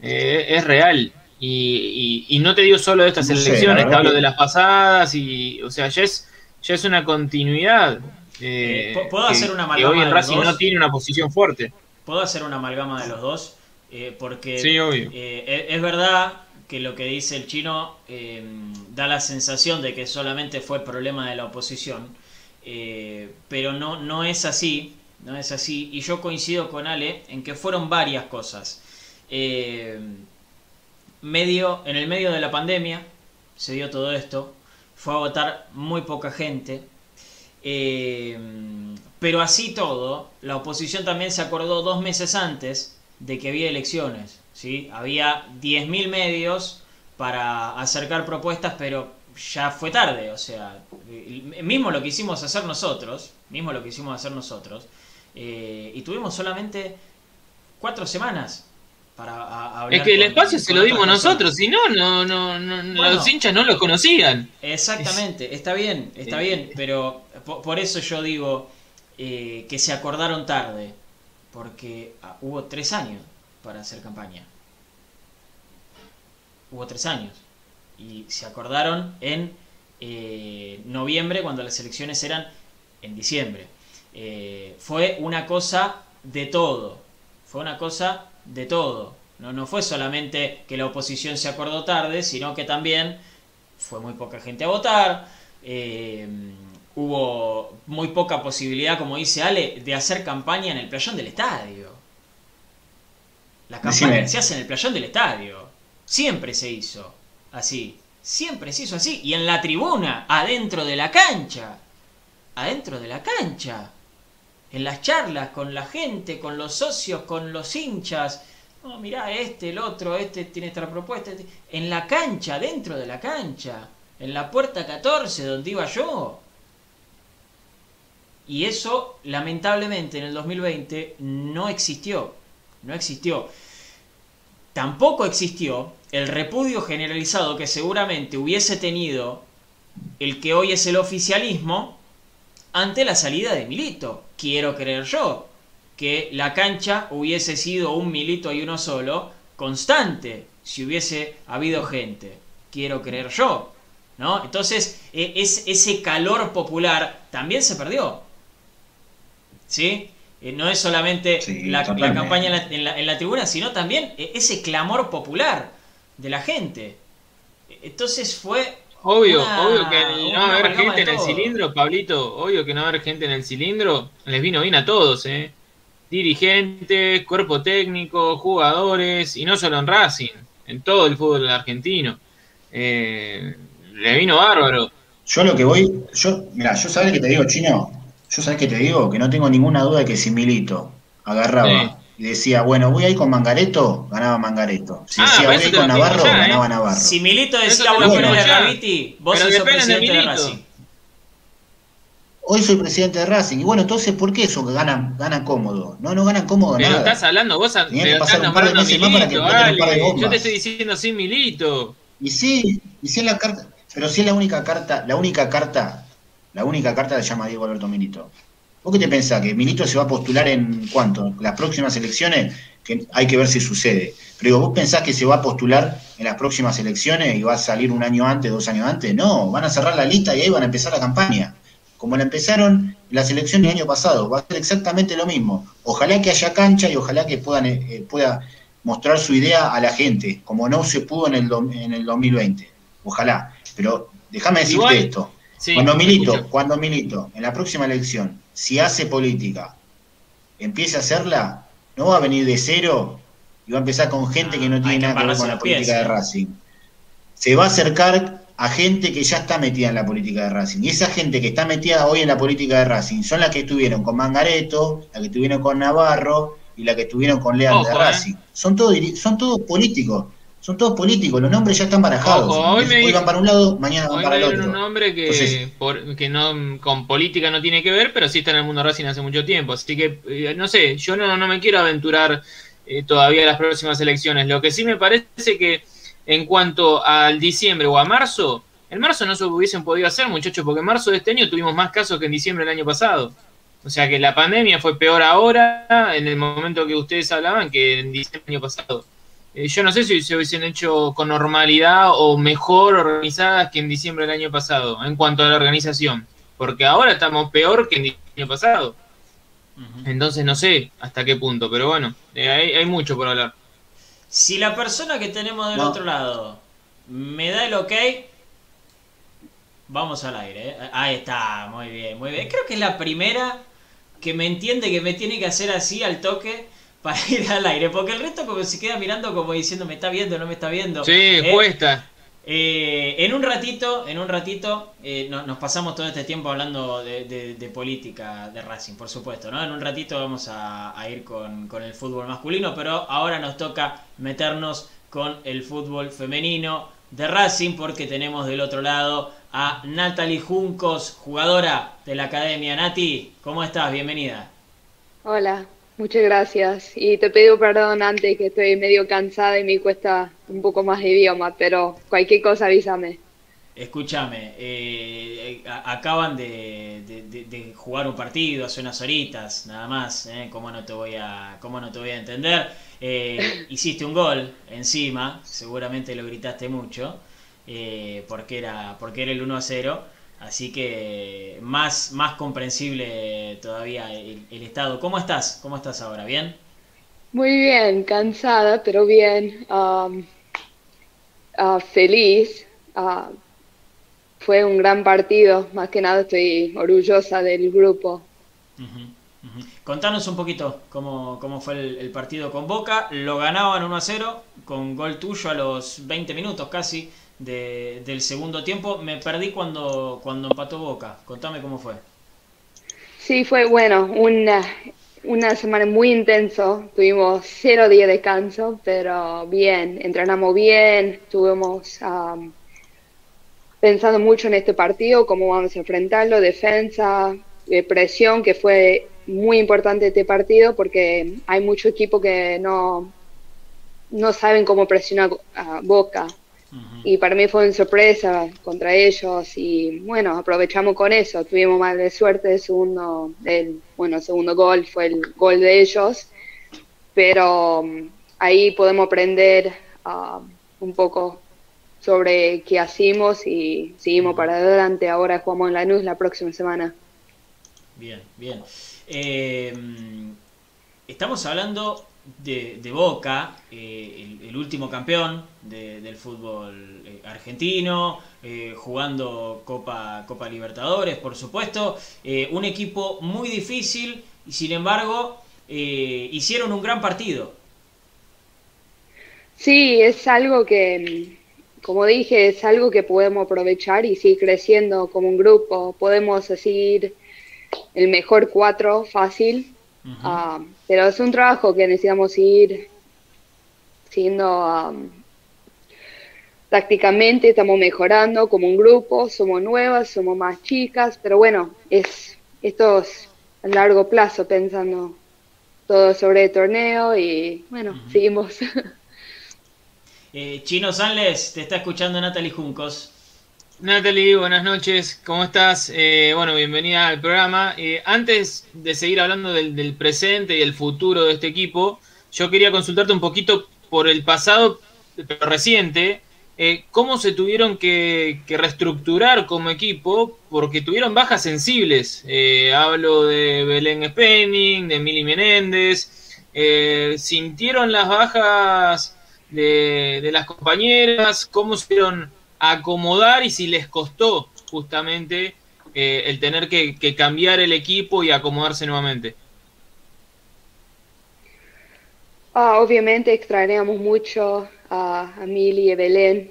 Eh, es real. Y, y, y no te digo solo de estas No elecciones, te hablo que- de las pasadas y, o sea, ya es, ya es una continuidad. Eh, eh, ¿pu- ¿puedo que- hacer una que amalgama hoy en de los Racing dos? no tiene una posición fuerte. ¿Puedo hacer una amalgama de los dos? Eh, porque Sí, obvio. eh, es es verdad que lo que dice el chino eh, da la sensación de que solamente fue problema de la oposición, eh, pero no, no es así, no es así, y yo coincido con Ale en que fueron varias cosas. Eh, medio, en el medio de la pandemia se dio todo esto, fue a votar muy poca gente, eh, pero así todo, la oposición también se acordó dos meses antes de que había elecciones. ¿sí? Había 10.000 medios para acercar propuestas, pero ya fue tarde. O sea, mismo lo que hicimos hacer nosotros, mismo lo que hicimos hacer nosotros, eh, y tuvimos solamente cuatro semanas para a- hablar Es que el con- espacio se lo dimos nosotros, si no, no, no, no Bueno. los hinchas no los conocían. Exactamente, está bien, está bien, pero po- por, eso yo digo eh, que se acordaron tarde, porque ah, hubo tres años para hacer campaña. Hubo tres años. Y se acordaron en eh, noviembre, cuando las elecciones eran en diciembre. Eh, fue una cosa de todo, fue una cosa de todo. No, no fue solamente que la oposición se acordó tarde, sino que también fue muy poca gente a votar, eh, hubo muy poca posibilidad, como dice Ale, de hacer campaña en el playón del estadio. La campaña Decime. se hace en el playón del estadio. Siempre se hizo así. Siempre se hizo así. Y en la tribuna, adentro de la cancha. Adentro de la cancha. En las charlas con la gente, con los socios, con los hinchas. No, mirá, este, el otro, este tiene esta propuesta. este- En la cancha, dentro de la cancha. En la puerta 14, donde iba yo. Y eso, lamentablemente, en el 2020 no existió. No existió. Tampoco existió el repudio generalizado que seguramente hubiese tenido el que hoy es el oficialismo ante la salida de Milito. Quiero creer yo que la cancha hubiese sido un Milito y uno solo constante si hubiese habido gente. Quiero creer yo. ¿No? Entonces, e- es, ese calor popular también se perdió. ¿Sí? Eh, no es solamente Sí, la, campaña en la, en la- en la tribuna, sino también eh, ese clamor popular de la gente. Entonces fue Obvio, Una- obvio que no haber gente en el cilindro, Pablito, obvio que no haber gente en el cilindro les vino bien a todos, ¿eh? Dirigentes, cuerpo técnico, jugadores, y no solo en Racing, en todo el fútbol argentino. Eh, le vino bárbaro. Yo lo que voy, yo, mira, yo sabes que te digo, chino, yo sabes que te digo, que no tengo ninguna duda de que si Milito agarraba y decía, bueno, voy a ir con Mangareto, ganaba Mangareto. Si Ah, decía, voy a ir con Navarro, ya, ¿eh? ganaba Navarro. Si Milito decía voy a digo a ya. Graviti, vos sos de presidente de Milito. Racing. Hoy soy presidente de Racing, y bueno, entonces, ¿por qué eso que ganan, ganan cómodo? No, no ganan cómodo Pero nada. estás hablando, vos a- que pero pasar estás un par de meses más para que Milito, exploten un par de bombas. Yo te estoy diciendo sin Milito. Y sí, y si es la carta, pero si es la única carta, la única carta, la única carta se llama Diego Alberto Milito. ¿Vos qué te pensás? ¿Que Milito se va a postular en cuánto? Las próximas elecciones, que hay que ver si sucede. Pero digo, ¿vos pensás que se va a postular en las próximas elecciones y va a salir un año antes, dos años antes? No, van a cerrar la lista y ahí van a empezar la campaña. Como la empezaron las elecciones del año pasado, va a ser exactamente lo mismo. Ojalá que haya cancha y ojalá que puedan, eh, pueda mostrar su idea a la gente, como no se pudo en el, do- en el 2020. Ojalá. Pero déjame decirte Igual, esto. Sí, cuando Milito, escucho. cuando Milito, en la próxima elección, si hace política, empiece a hacerla, no va a venir de cero y va a empezar con gente que no Ah, tiene que nada que ver con la política pies. de Racing. Se va a acercar a gente que ya está metida en la política de Racing. Y esa gente que está metida hoy en la política de Racing son las que estuvieron con Mangareto, las que estuvieron con Navarro y las que estuvieron con Leal de Ojo, Racing. Son todos son todos políticos. Son todos políticos, los nombres ya están barajados. Ojo, hoy me hoy dijo- van para un lado, mañana van Hoy para me el otro. un nombre que, Entonces- por- que no con política no tiene que ver, pero sí está en el mundo Racing hace mucho tiempo. Así que, eh, no sé, yo no, no me quiero aventurar eh, todavía a las próximas elecciones. Lo que sí me parece que en cuanto al diciembre o a marzo, en marzo no se hubiesen podido hacer, muchachos, porque en marzo de este año tuvimos más casos que en diciembre del año pasado. O sea que la pandemia fue peor ahora, en el momento que ustedes hablaban, que en diciembre del año pasado. Eh, yo no sé si se hubiesen hecho con normalidad o mejor organizadas que en diciembre del año pasado, en cuanto a la organización. Porque ahora estamos peor que en diciembre del año pasado. Entonces no sé hasta qué punto, pero bueno, eh, hay, hay mucho por hablar. Si la persona que tenemos del No. otro lado me da el ok, vamos al aire. ¿eh? Ahí está, muy bien, muy bien. Creo que es la primera que me entiende que me tiene que hacer así al toque para ir al aire. Porque el resto como se queda mirando como diciendo, ¿me está viendo no me está viendo? Sí, ¿Eh? cuesta. Eh, en un ratito, en un ratito, eh, no- nos pasamos todo este tiempo hablando de, de- de política de Racing, por supuesto, ¿no? En un ratito vamos a, a ir con, con el fútbol masculino, pero ahora nos toca meternos con el fútbol femenino de Racing, porque tenemos del otro lado a Natalie Juncos, jugadora de la Academia. Nati, ¿cómo estás? Bienvenida. Hola, muchas gracias. Y te pido perdón antes que estoy medio cansada y me cuesta un poco más de idioma, pero cualquier cosa avísame. Escúchame, eh, eh, acaban de, de- de- de jugar un partido hace unas horitas, nada más, ¿eh? ¿Cómo no te voy a, cómo no te voy a entender? Eh, hiciste un gol encima, seguramente lo gritaste mucho, eh, porque era, porque era el 1 a 0, así que más, más comprensible todavía el, el estado. ¿Cómo estás? ¿Cómo estás ahora? ¿Bien? Muy bien, cansada, pero bien. Ah, feliz. Ah, fue un gran partido. Más que nada estoy orgullosa del grupo. Contanos un poquito cómo, cómo fue el, el partido con Boca. Lo ganaban 1 a 0 con gol tuyo a los 20 minutos casi de- del segundo tiempo. Me perdí cuando, cuando empató Boca. Contame cómo fue. Sí, fue bueno, una, una semana muy intenso. Tuvimos cero días de descanso, pero bien, entrenamos bien, estuvimos am, pensando mucho en este partido, cómo vamos a enfrentarlo, defensa, eh, presión, que fue muy importante este partido porque hay mucho equipo que no, no saben cómo presionar Boca. Y para mí fue una sorpresa contra ellos y bueno, aprovechamos con eso. Tuvimos más de suerte el segundo, el, bueno, el segundo gol fue el gol de ellos, pero um, ahí podemos aprender ah, un poco sobre qué hacemos y seguimos para adelante. Ahora jugamos en Lanús la próxima semana. Bien, bien. Eh, estamos hablando de, de Boca, eh, el, el último campeón de- del fútbol eh, argentino, eh, jugando Copa, Copa Libertadores, por supuesto. Eh, un equipo muy difícil y sin embargo hicieron un gran partido. Sí, es algo que, como dije, es algo que podemos aprovechar y seguir creciendo como un grupo. Podemos decir el mejor cuatro fácil, ah, pero es un trabajo que necesitamos ir siendo am, tácticamente, estamos mejorando como un grupo, somos nuevas, somos más chicas, pero bueno, es esto es a largo plazo pensando todo sobre el torneo y bueno, seguimos. Eh, Chino Sanles, te está escuchando Natalie Juncos. Natalie, buenas noches, ¿cómo estás? Eh, bueno, bienvenida al programa. Eh, antes de seguir hablando del, presente y el futuro de este equipo, yo quería consultarte un poquito por el pasado, pero reciente, eh, cómo se tuvieron que, reestructurar como equipo, porque tuvieron bajas sensibles. Eh, hablo de Belén Spenning, de Mili Menéndez. ¿Sintieron las bajas de, de las compañeras? ¿Cómo se dieron acomodar y si les costó justamente eh, el tener que, cambiar el equipo y acomodarse nuevamente? Ah, obviamente extrañamos mucho a, a Mili y Belén.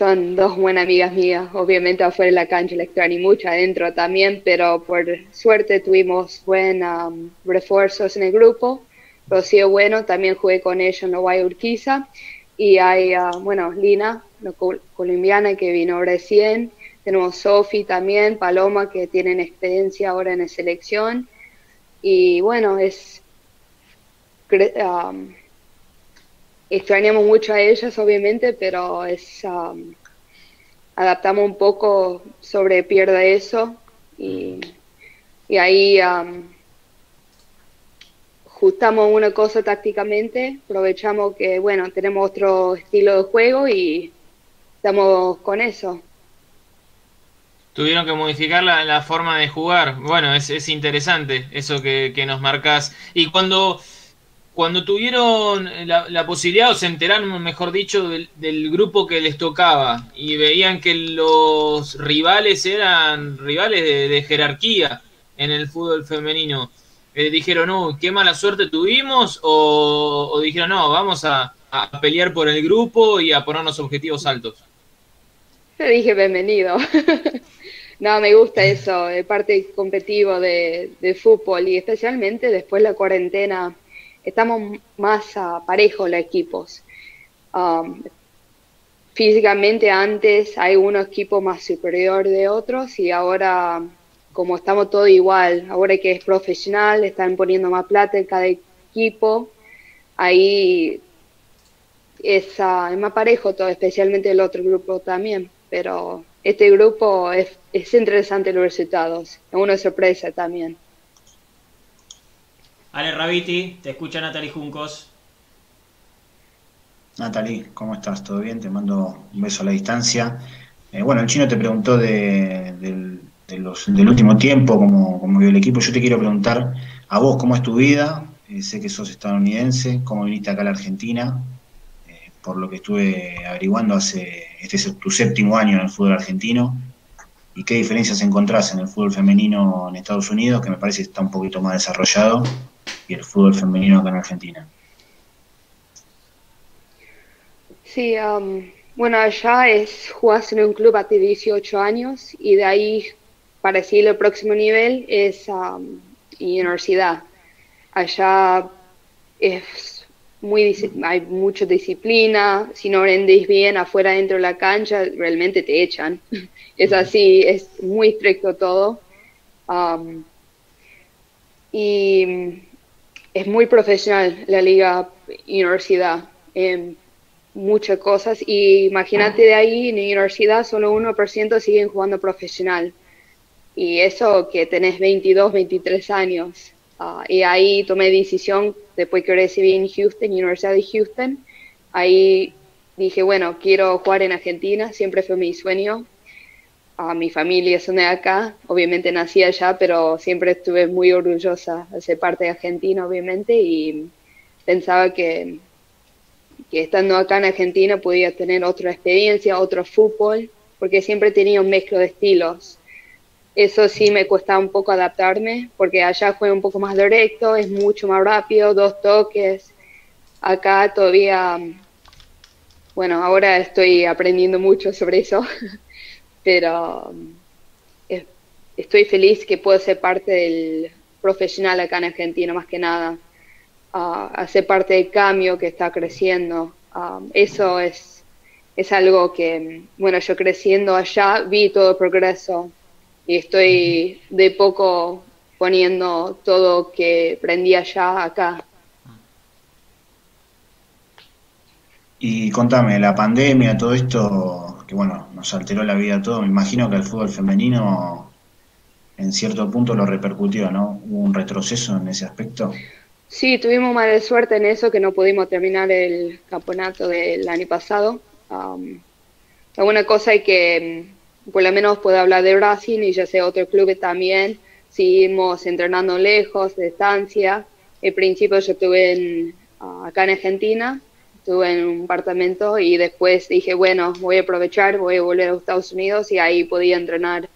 son dos buenas amigas mías. Obviamente afuera de la cancha la extraño mucho, adentro también, pero por suerte tuvimos buenos um, refuerzos en el grupo. Rocío Bueno, también jugué con ella en Nueva Urquiza. Y hay, uh, bueno, Lina, colombiana que vino recién. Tenemos Sofi también, Paloma, que tienen experiencia ahora en la selección. Y bueno, es... Um, extrañamos mucho a ellas, obviamente, pero es um, adaptamos un poco sobre pierde eso y, y ahí um, ajustamos una cosa tácticamente, aprovechamos que, bueno, tenemos otro estilo de juego y estamos con eso. Tuvieron que modificar la, la forma de jugar. Bueno, es, es interesante eso que, que nos marcas. Y cuando cuando tuvieron la, posibilidad, o se enteraron, mejor dicho, del, grupo que les tocaba y veían que los rivales eran rivales de, jerarquía en el fútbol femenino, eh, dijeron, no, qué mala suerte tuvimos, o, dijeron, no, vamos a, pelear por el grupo y a ponernos objetivos altos. Te dije bienvenido. no, me gusta eso, de parte competitivo de, de fútbol y especialmente después de la cuarentena estamos más parejos los equipos. Um, físicamente antes hay unos equipos más superior de otros y ahora como estamos todos igual, ahora que es profesional, están poniendo más plata en cada equipo, ahí es, uh, es más parejo todo, especialmente el otro grupo también, pero este grupo es, es interesante los resultados, es una sorpresa también. Ale Rabiti, te escucha Natalie Juncos. Natalie, ¿cómo estás? ¿Todo bien? Te mando un beso a la distancia. Eh, bueno, el chino te preguntó de, del, último tiempo, cómo, cómo vio el equipo. Yo te quiero preguntar a vos, ¿cómo es tu vida? Eh, sé que sos estadounidense, ¿cómo viniste acá a la Argentina? Por lo que estuve averiguando, hace este es tu séptimo año en el fútbol argentino. ¿Y qué diferencias encontrás en el fútbol femenino en Estados Unidos, que me parece está un poquito más desarrollado? y el fútbol femenino acá en Argentina. Sí, um, bueno, allá es jugarse en un club hasta 18 años y de ahí para seguir el próximo nivel es um, universidad. Allá es muy hay mucha disciplina, si no rendís bien afuera dentro de la cancha, realmente te echan. es así, es muy estricto todo. Um, y es muy profesional la liga universidad en muchas cosas y imagínate de ahí en la universidad solo 1% siguen jugando profesional y eso que tenés 22, 23 años ah, y ahí tomé decisión después que recibí en Houston, Universidad de Houston, ahí dije bueno quiero jugar en Argentina, siempre fue mi sueño a mi familia son de acá, obviamente nací allá, pero siempre estuve muy orgullosa de ser parte de Argentina, obviamente, y pensaba que, que estando acá en Argentina podía tener otra experiencia, otro fútbol, porque siempre tenía un mezclo de estilos. Eso sí me cuesta un poco adaptarme, porque allá fue un poco más directo, es mucho más rápido, dos toques. Acá todavía, bueno, ahora estoy aprendiendo mucho sobre eso. pero eh, estoy feliz que puedo ser parte del profesional acá en Argentina, más que nada, hacer parte del cambio que está creciendo. eso es, es algo que, bueno, yo creciendo allá vi todo el progreso y estoy de poco poniendo todo que aprendí allá acá. Y contame, la pandemia, todo esto, que bueno, nos alteró la vida a todos. Me imagino que el fútbol femenino en cierto punto lo repercutió, ¿no? ¿Hubo un retroceso en ese aspecto? Sí, tuvimos mala suerte en eso, que no pudimos terminar el campeonato del año pasado. alguna cosa hay que, por lo menos puedo hablar de Brasil y ya sé otro club también, seguimos entrenando lejos, de distancia. Al principio yo estuve acá en Argentina estuve en un apartamento y después dije, bueno, voy a aprovechar, voy a volver a Estados Unidos y ahí podía entrenar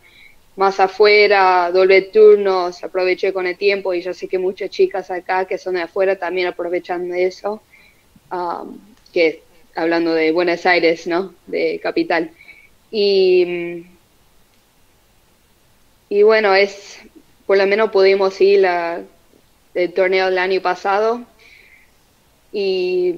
más afuera, doble turnos, aproveché con el tiempo y yo sé que muchas chicas acá que son de afuera también aprovechan de eso, um, que hablando de Buenos Aires, ¿no? De capital. Y, y bueno, es, por lo menos pudimos ir al torneo del año pasado y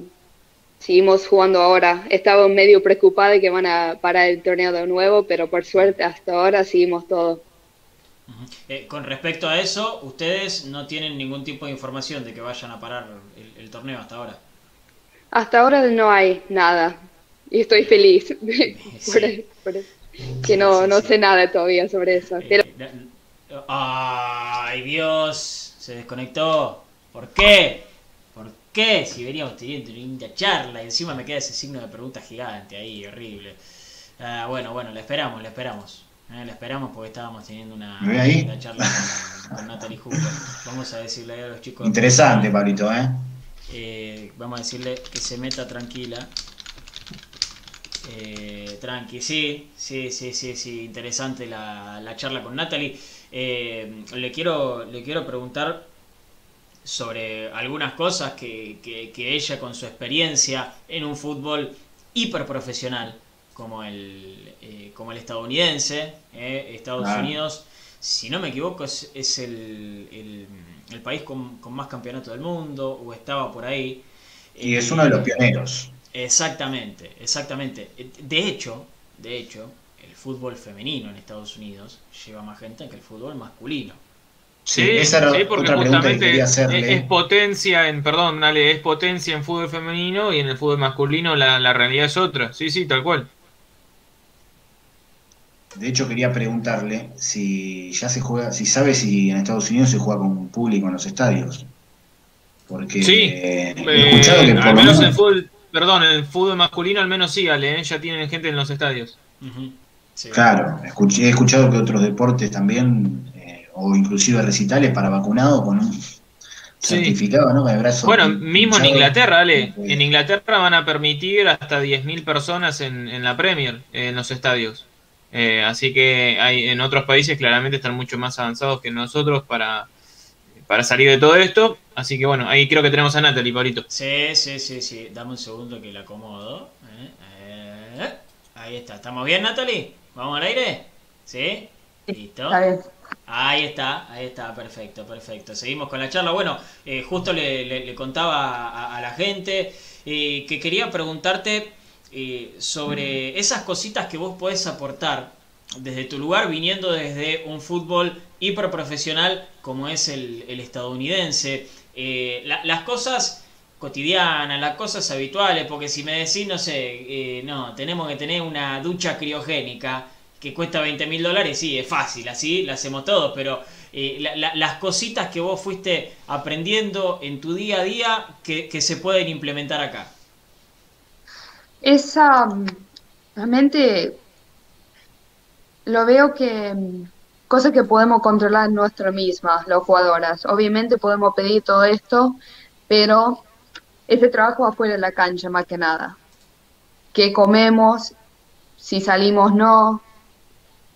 seguimos jugando ahora. Estaba medio preocupada de que van a parar el torneo de nuevo, pero por suerte hasta ahora seguimos todo. Eh, con respecto a eso, ustedes no tienen ningún tipo de información de que vayan a parar el, torneo hasta ahora. Hasta ahora no hay nada y estoy feliz que no, no sé nada todavía sobre eso. Eh, ay Dios, se desconectó. ¿Por qué? ¿Por qué? Si veníamos teniendo una linda charla y encima me queda ese signo de pregunta gigante ahí, horrible. Ah, bueno, bueno, le esperamos, le esperamos. Eh, la esperamos porque estábamos teniendo una, charla con, Natalie Hooper. Vamos a decirle a los chicos. Interesante, Pablito, ¿eh? ¿eh? Vamos a decirle que se meta tranquila. Eh, tranqui, sí, sí, sí, sí, sí, interesante la, la charla con Natalie. Eh, le, quiero, le quiero preguntar sobre algunas cosas que, que, que ella con su experiencia en un fútbol hiper profesional como el, eh, como el estadounidense. Eh, Estados Unidos, si no me equivoco, es, es el, el, país con, con, más campeonatos del mundo, o estaba por ahí. Y es uno de los pioneros. Exactamente, exactamente. De hecho, de hecho, el fútbol femenino en Estados Unidos lleva más gente que el fútbol masculino. Sí, esa sí, porque justamente es, potencia en, perdón, dale, es potencia en fútbol femenino y en el fútbol masculino la, la realidad es otra. Sí, sí, tal cual. De hecho, quería preguntarle si ya se juega, si sabe si en Estados Unidos se juega con público en los estadios. Porque sí, he escuchado que eh, al menos, en fútbol, perdón, en el fútbol masculino al menos sí, Ale, ¿eh? ya tienen gente en los estadios. Claro, he escuchado que otros deportes también, eh, o inclusive recitales para vacunados con un certificado, ¿no? bueno, mismo en Inglaterra, Ale, en Inglaterra van a permitir hasta 10.000 personas en, en la Premier, en los estadios. Eh, así que hay, en otros países claramente están mucho más avanzados que nosotros para, para salir de todo esto. Así que bueno, ahí creo que tenemos a Natalie, Pablito. Sí, sí, sí, sí. Dame un segundo que la acomodo. Eh, eh, ahí está. ¿Estamos bien, Natalie? ¿Vamos al aire? ¿Sí? ¿Listo? Ahí está, ahí está, perfecto, perfecto. Seguimos con la charla. Bueno, justo le, contaba a, la gente que quería preguntarte eh, sobre esas cositas que vos podés aportar desde tu lugar, viniendo desde un fútbol hiperprofesional como es el, estadounidense. Eh, las cosas cotidianas, las cosas habituales, porque si me decís, no sé, eh, no, tenemos que tener una ducha criogénica que cuesta 20 mil dólares, sí, es fácil, así la hacemos todos, pero las cositas que vos fuiste aprendiendo en tu día a día que se pueden implementar acá esa realmente lo veo que cosa que podemos controlar nosotros mismas, los jugadoras. Obviamente podemos pedir todo esto, pero ese trabajo afuera de la cancha más que nada. ¿Qué comemos? Si salimos no,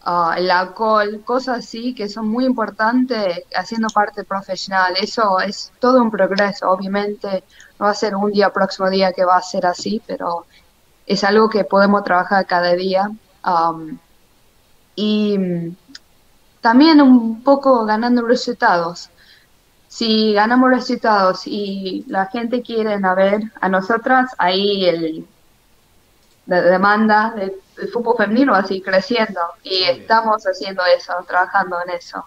uh, el alcohol, cosas así que son muy importantes haciendo parte profesional. Eso es todo un progreso, obviamente no va a ser un día próximo día que va a ser así, pero es algo que podemos trabajar cada día. Y también un poco ganando resultados. Si ganamos resultados y la gente quiere ver a nosotras, ahí el, la demanda del, fútbol femenino va a seguir creciendo y estamos haciendo eso, trabajando en eso.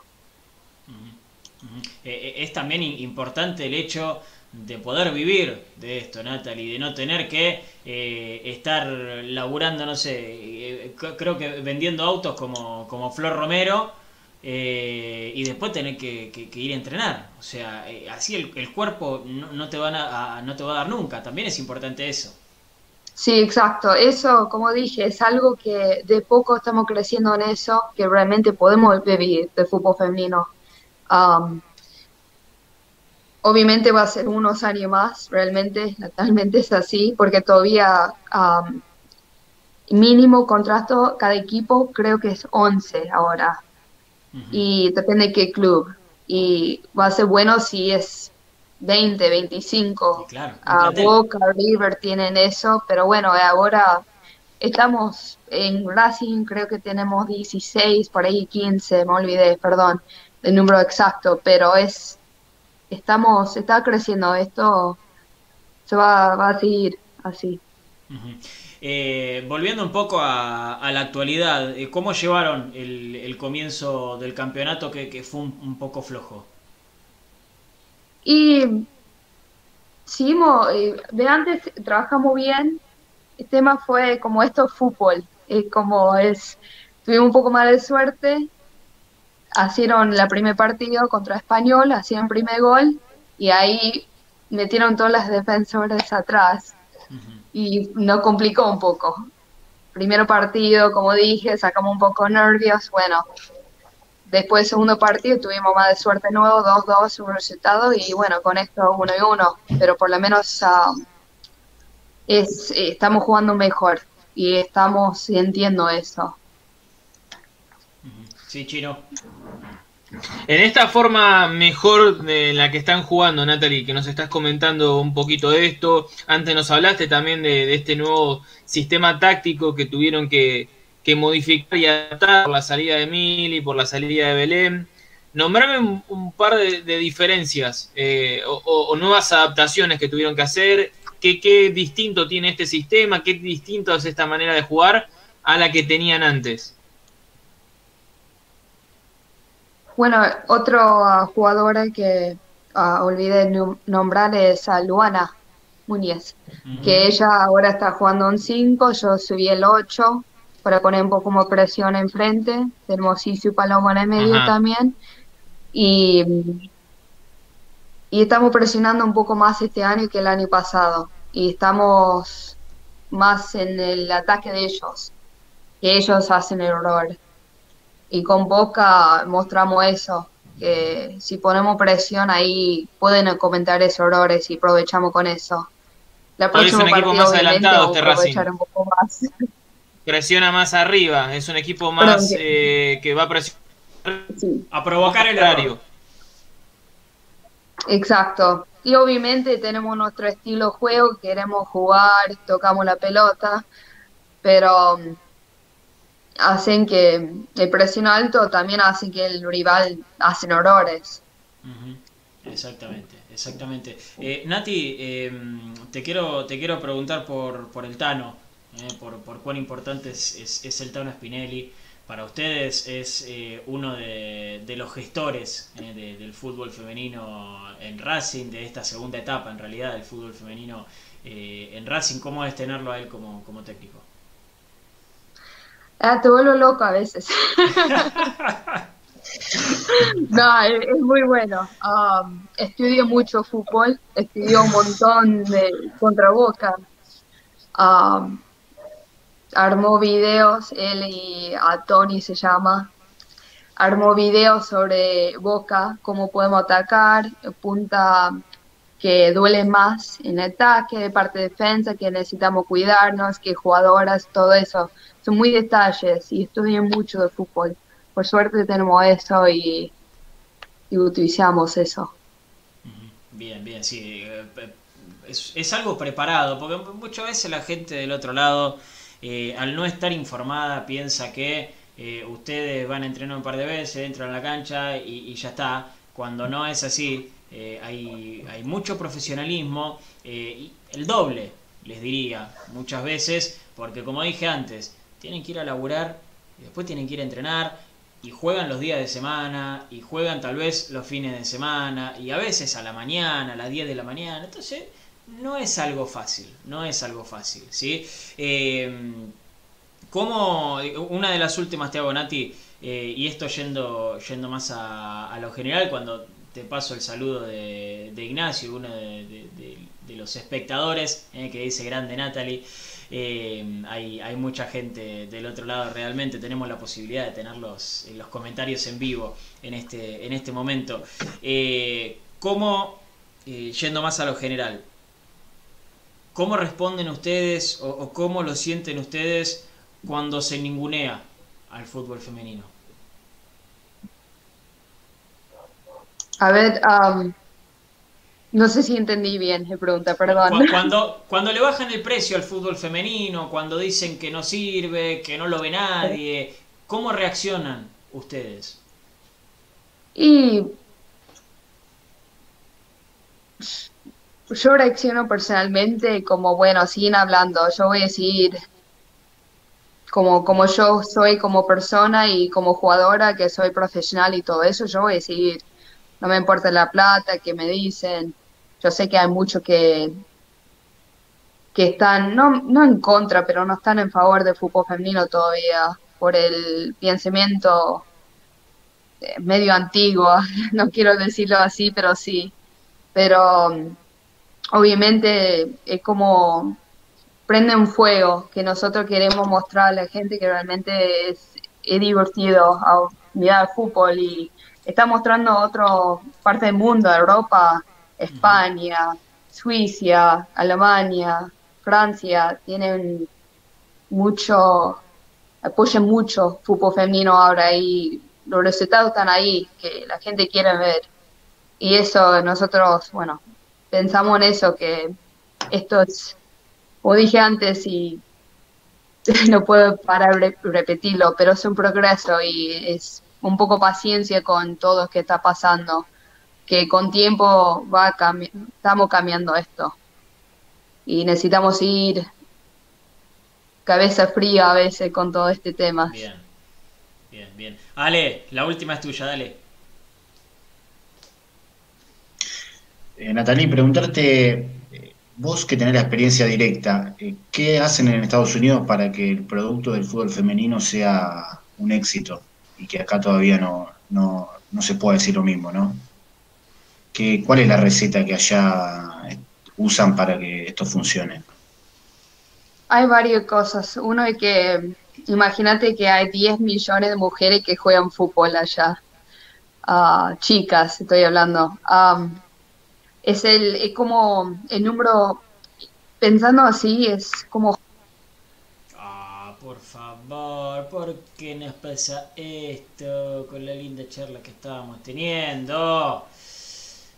Eh, eh, es también importante el hecho de poder vivir de esto, Natalie, de no tener que eh, estar laburando, no sé, eh, creo que vendiendo autos como, como Flor Romero eh, y después tener que, ir a entrenar. O sea, así el, cuerpo no, te van a, no te va a dar nunca, también es importante eso. Sí, exacto. Eso, como dije, es algo que de poco estamos creciendo en eso, que realmente podemos vivir de fútbol femenino. Um, Obviamente va a ser unos años más, realmente, naturalmente es así, porque todavía mínimo contrato cada equipo creo que es 11 ahora. Y depende de qué club. Y va a ser bueno si es 20, 25. claro, a Boca, River tienen eso, pero bueno, ahora estamos en Racing, creo que tenemos 16, por ahí 15, me olvidé, perdón, el número exacto, pero es, estamos, está creciendo, esto se va, va a seguir así. Eh, volviendo un poco a, la actualidad, eh, ¿cómo llevaron el, comienzo del campeonato que, fue un, poco flojo? Y seguimos, eh, de antes trabajamos bien, el tema fue como esto fútbol, como es, tuvimos un poco más de suerte, hicieron la primer partido contra Español, hacían primer gol y ahí metieron todas las defensores atrás y nos complicó un poco. Primero partido, como dije, sacamos un poco nervios, bueno, después segundo partido tuvimos más de suerte nuevo, 2-2 un resultado y bueno, con esto uno y uno, pero por lo menos uh, es, estamos jugando mejor y estamos sintiendo eso. Sí, Chino. En esta forma mejor de la que están jugando, Natalie, que nos estás comentando un poquito de esto, antes nos hablaste también de, este nuevo sistema táctico que tuvieron que, modificar y adaptar por la salida de Mili, por la salida de Belén. Nombrame un, par de, diferencias eh, o, nuevas adaptaciones que tuvieron que hacer. ¿Qué, ¿Qué distinto tiene este sistema? ¿Qué distinto es esta manera de jugar a la que tenían antes? Bueno, otro jugador que uh, olvidé nombrar es a Luana Muñez, que ella ahora está jugando un 5, yo subí el 8 para poner un poco más presión enfrente, tenemos Isu Paloma en el medio también, y, y estamos presionando un poco más este año que el año pasado, y estamos más en el ataque de ellos, que ellos hacen el error y con Boca mostramos eso, que si ponemos presión ahí pueden comentar esos errores y aprovechamos con eso. La próxima es un equipo más adelantado este Racing. Presiona más arriba, es un equipo más eh, que va a presionar a provocar el horario. Exacto. Y obviamente tenemos nuestro estilo de juego, queremos jugar, tocamos la pelota, pero hacen que el presión alto también hace que el rival hacen horrores. Exactamente, exactamente. Eh, Nati, em, te quiero te quiero preguntar por, por el Tano, eh, por, por, cuán importante es, es, el Tano Spinelli. Para ustedes es eh, uno de, de, los gestores del fútbol femenino en Racing, de esta segunda etapa en realidad del fútbol femenino en Racing. ¿Cómo es tenerlo a él como, como técnico? Ah, te vuelvo loco a veces. no, es, muy bueno. Um, estudio mucho fútbol, estudio un montón de contra Boca. Um, armó videos, él y a Tony se llama, armó videos sobre Boca, cómo podemos atacar, punta que duele más en ataque, de parte de defensa, que necesitamos cuidarnos, que jugadoras, todo eso. Son muy detalles y estudian mucho de fútbol. Por suerte tenemos eso y, utilizamos eso. Bien, bien, sí. Eh, es, algo preparado, porque muchas veces la gente del otro lado, eh, al no estar informada, piensa que eh, ustedes van a entrenar un par de veces, entran a la cancha y, y ya está, cuando no es así hay, hay, mucho profesionalismo, el doble, les diría, muchas veces, porque como dije antes, tienen que ir a laburar, y después tienen que ir a entrenar, y juegan los días de semana, y juegan tal vez los fines de semana, y a veces a la mañana, a las 10 de la mañana, entonces no es algo fácil, no es algo fácil, ¿sí? Eh, como una de las últimas te hago, Nati, y esto yendo, yendo más a, a, lo general, cuando te paso el saludo de, Ignacio, uno de, los espectadores, eh, que dice grande Natalie. Eh, hay, mucha gente del otro lado realmente, tenemos la posibilidad de tenerlos en los comentarios en vivo en este, en este momento. Eh, ¿Cómo, yendo más a lo general, cómo responden ustedes o cómo lo sienten ustedes cuando se ningunea al fútbol femenino? A ver, No sé si entendí bien la pregunta, perdón. Cuando, cuando le bajan el precio al fútbol femenino, cuando dicen que no sirve, que no lo ve nadie, ¿cómo reaccionan ustedes? Y yo reacciono personalmente como, bueno, siguen hablando, yo voy a decir como, como yo soy como persona y como jugadora, que soy profesional y todo eso, yo voy a decir, no me importa la plata que me dicen, yo sé que hay muchos que, que están, no, no en contra, pero no están en favor del fútbol femenino todavía, por el pensamiento eh, medio antiguo, no quiero decirlo así, pero sí. Pero obviamente es como prende un fuego que nosotros queremos mostrar a la gente que realmente es, divertido a mirar el fútbol y está mostrando otra parte del mundo, Europa, España, Suiza, Alemania, Francia, tienen mucho, apoyan mucho fútbol femenino ahora y los resultados están ahí, que la gente quiere ver. Y eso nosotros, bueno, pensamos en eso, que esto es, como dije antes, y no puedo parar de repetirlo, pero es un progreso y es un poco paciencia con todo lo que está pasando, que con tiempo va estamos cambiando esto y necesitamos ir cabeza fría a veces con todo este tema. Bien, bien, bien. Ale, la última es tuya, dale. Eh, Natalie, preguntarte, eh, vos que tenés la experiencia directa, eh, ¿qué hacen en Estados Unidos para que el producto del fútbol femenino sea un éxito y que acá todavía no, no, no se puede decir lo mismo, ¿no? ¿Qué, ¿Cuál es la receta que allá usan para que esto funcione? Hay varias cosas. Uno es que, imagínate que hay 10 millones de mujeres que juegan fútbol allá. Ah, chicas, estoy hablando es el es como el número pensando así es como ah por favor por qué nos pasa esto con la linda charla que estábamos teniendo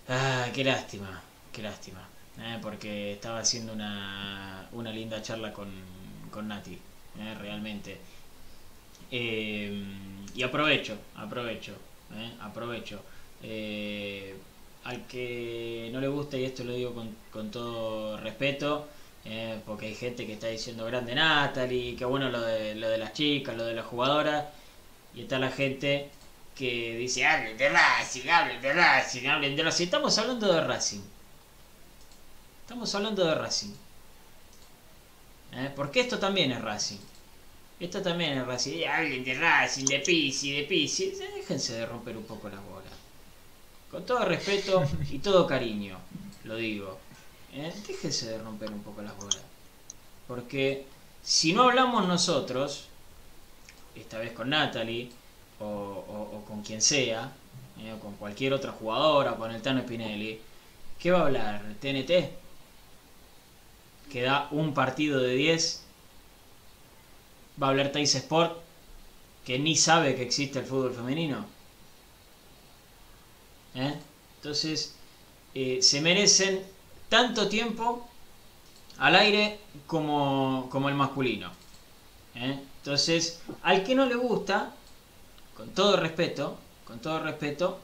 ah qué lástima qué lástima eh, porque estaba haciendo una, una linda charla con, con Nati eh, realmente. Eh, y aprovecho aprovecho aprovecho. Al que no le gusta, y esto lo digo con, todo respeto, eh, porque hay gente que está diciendo grande Natalie, que bueno lo de, lo de las chicas, lo de las jugadoras, y está la gente que dice, hablen de Racing, hablen de Racing, hablen de Racing. Estamos hablando de Racing. Estamos hablando de Racing. Eh, porque esto también es Racing. Esto también es Racing. Hablen de Racing, de Pisi, de Pisi. Déjense de romper un poco las bolas. Con todo respeto y todo cariño, lo digo. ¿eh? Déjese de romper un poco las bolas. Porque si no hablamos nosotros, esta vez con Natalie, o, con quien sea, ¿eh? o con cualquier otra jugadora, o con el Tano Spinelli, ¿qué va a hablar? ¿TNT? ¿Que da un partido de 10? ¿Va a hablar Tais Sport? ¿Que ni sabe que existe el fútbol femenino? ¿eh? Entonces, eh, se merecen tanto tiempo al aire como, como el masculino. Entonces, al que no le gusta, con todo respeto, con todo respeto,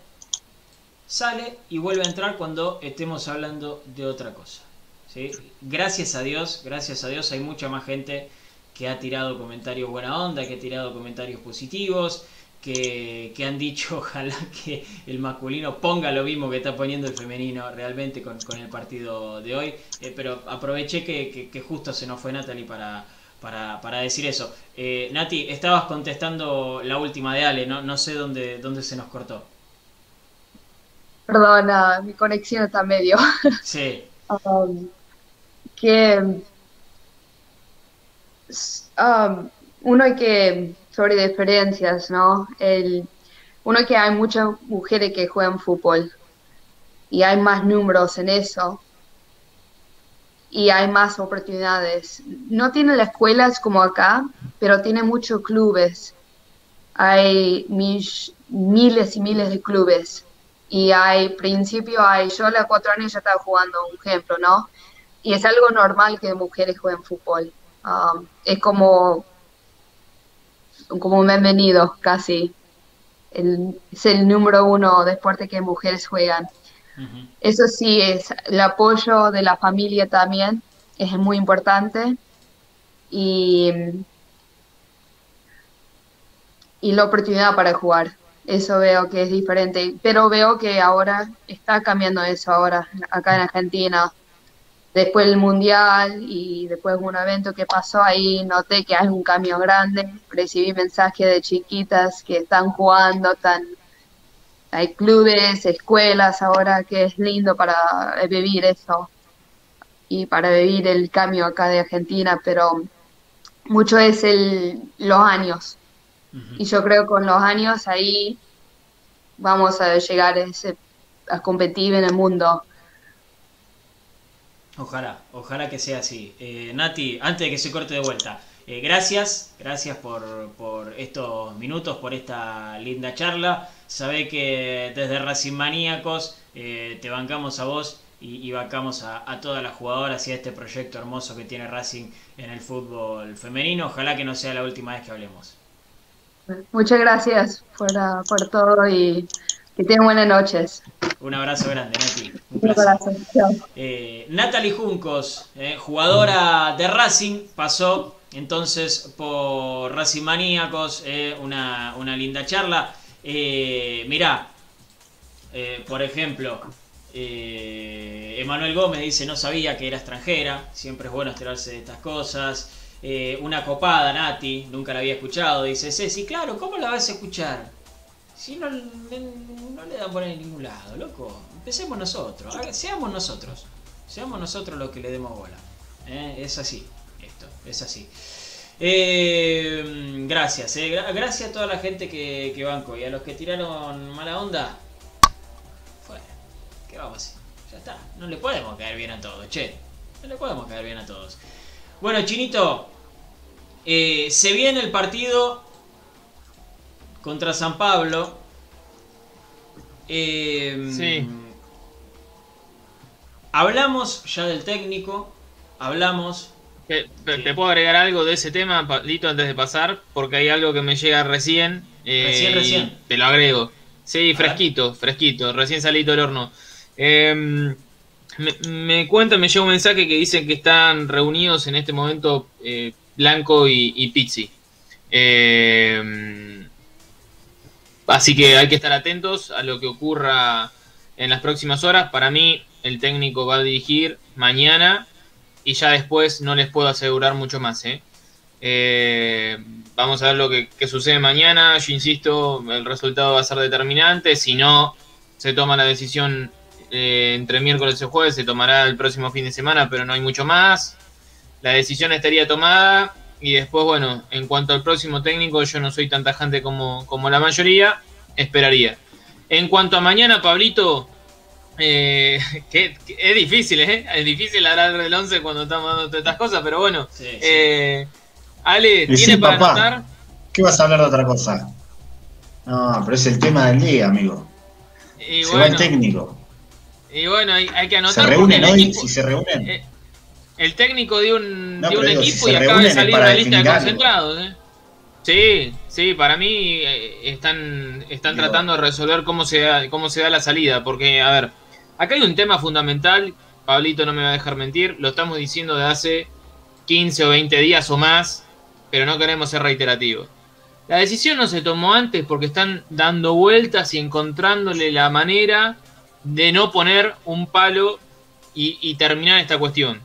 sale y vuelve a entrar cuando estemos hablando de otra cosa. ¿sí? Gracias a Dios, gracias a Dios hay mucha más gente que ha tirado comentarios buena onda, que ha tirado comentarios positivos, que, han dicho ojalá que el masculino ponga lo mismo que está poniendo el femenino realmente con, el partido de hoy. Eh, pero aproveché que, justo se nos fue Natalie para, para, decir eso. Eh, Nati, estabas contestando la última de Ale, no, no sé dónde, dónde se nos cortó. Perdona, mi conexión está medio. Sí. Um, que um, uno hay que sobre diferencias, ¿no? El, uno que hay muchas mujeres que juegan fútbol y hay más números en eso y hay más oportunidades. No tiene las escuelas como acá, pero tiene muchos clubes. Hay miles y miles de clubes Y hay principio, hay, yo a los cuatro años ya estaba jugando, un ejemplo, ¿no? Y es algo normal que mujeres jueguen fútbol. Um, es como, como un bienvenido, casi. Es el número uno deporte que mujeres juegan. Eso sí, es el apoyo de la familia también es muy importante. Y, y la oportunidad para jugar. Eso veo que es diferente, pero veo que ahora está cambiando eso ahora acá en Argentina. Después del Mundial y después de un evento que pasó ahí, noté que hay un cambio grande. Recibí mensajes de chiquitas que están jugando, están, hay clubes, escuelas ahora que es lindo para vivir eso y para vivir el cambio acá de Argentina, pero mucho es el, los años. Y yo creo que con los años ahí vamos a llegar a, ese, a competir en el mundo. Ojalá, ojalá que sea así. Eh, Nati, antes de que se corte de vuelta, eh, gracias, gracias por, por, estos minutos, por esta linda charla. Sabe que desde Racing Maníacos eh, te bancamos a vos y, y bancamos a, a, todas las jugadoras y a este proyecto hermoso que tiene Racing en el fútbol femenino. Ojalá que no sea la última vez que hablemos. Muchas gracias por, uh, por todo y que tengan buenas noches. Un abrazo grande, Nati. Un, abrazo. Eh, Natalie Juncos, jugadora de Racing, pasó entonces por Racing Maníacos, eh, una, una, linda charla. Eh, mirá, eh, por ejemplo, Emanuel Gómez dice, no sabía que era extranjera, siempre es bueno enterarse de estas cosas. Eh, una copada, Nati, nunca la había escuchado. Dice, Ceci, claro, ¿cómo la vas a escuchar? Si no, no le dan por en ningún lado, loco. Empecemos nosotros, seamos nosotros. Seamos nosotros los que le demos bola. ¿Eh? Es así, es así. Eh, gracias, eh. gracias a toda la gente que, que banco y a los que tiraron mala onda. Fuera, ¿qué vamos a hacer? Ya está, no le podemos caer bien a todos, che. No le podemos caer bien a todos. Bueno, Chinito, eh, se viene el partido contra San Pablo. Sí. Hablamos ya del técnico, hablamos... ¿Te, te puedo agregar algo de ese tema, Pablito, antes de pasar? Porque hay algo que me llega recién. Eh, recién, recién. Te lo agrego. Sí, fresquito, fresquito, recién salido del horno. Eh, me, me cuenta, me llega un mensaje que dicen que están reunidos en este momento eh, Blanco y, y Pizzi. Eh, así que hay que estar atentos a lo que ocurra en las próximas horas. Para mí, el técnico va a dirigir mañana y ya después no les puedo asegurar mucho más. ¿eh? Eh, vamos a ver lo que, sucede mañana. Yo insisto, el resultado va a ser determinante. Si no, se toma la decisión eh, entre miércoles y jueves. Se tomará el próximo fin de semana, pero no hay mucho más. La decisión estaría tomada. Y después, bueno, en cuanto al próximo técnico, yo no soy tan tajante como, como la mayoría. Esperaría. En cuanto a mañana, Pablito, eh, que, que, es difícil, ¿eh? Es difícil hablar del 11 cuando estamos dando todas estas cosas, pero bueno. Sí, sí. Eh, Ale, ¿tiene sí, para papá. anotar? ¿Qué vas a hablar de otra cosa? No, pero es el tema del día, amigo. Y se va el bueno, técnico. y bueno hay, hay que Se anotar reúnen porque el hoy, equipo- si se reúnen. eh, el técnico dio un, No, dio un digo, equipo se y acaba de reúnen salir una lista de concentrados. ¿eh? Sí, sí, para mí eh, están, están Digo- tratando de resolver cómo se, da, cómo se da la salida. Porque, a ver, acá hay un tema fundamental, Pablito no me va a dejar mentir, lo estamos diciendo de hace 15 o 20 días o más, pero no queremos ser reiterativos. La decisión no se tomó antes porque están dando vueltas y encontrándole la manera de no poner un palo y, y terminar esta cuestión.